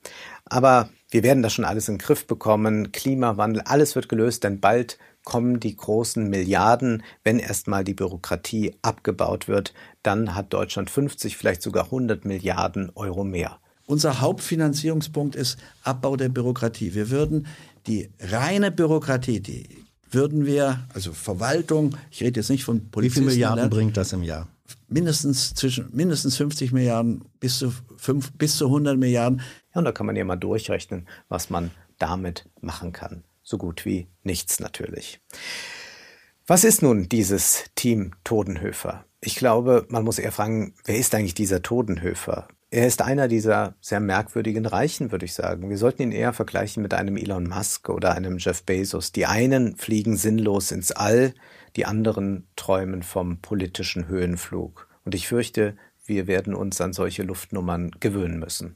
Aber wir werden das schon alles in den Griff bekommen. Klimawandel, alles wird gelöst, denn bald kommen die großen Milliarden, wenn erstmal die Bürokratie abgebaut wird, dann hat Deutschland 50, vielleicht sogar 100 Milliarden Euro mehr. Unser Hauptfinanzierungspunkt ist Abbau der Bürokratie. Wir würden die reine Bürokratie, die würden wir, also Verwaltung, ich rede jetzt nicht von Polizisten. Wie viele Milliarden ne? bringt das im Jahr? Mindestens zwischen mindestens 50 Milliarden bis zu, 5, bis zu 100 Milliarden. Ja, und da kann man ja mal durchrechnen, was man damit machen kann so gut wie nichts natürlich. Was ist nun dieses Team Todenhöfer? Ich glaube, man muss eher fragen, wer ist eigentlich dieser Todenhöfer? Er ist einer dieser sehr merkwürdigen Reichen, würde ich sagen. Wir sollten ihn eher vergleichen mit einem Elon Musk oder einem Jeff Bezos. Die einen fliegen sinnlos ins All, die anderen träumen vom politischen Höhenflug. Und ich fürchte, wir werden uns an solche Luftnummern gewöhnen müssen.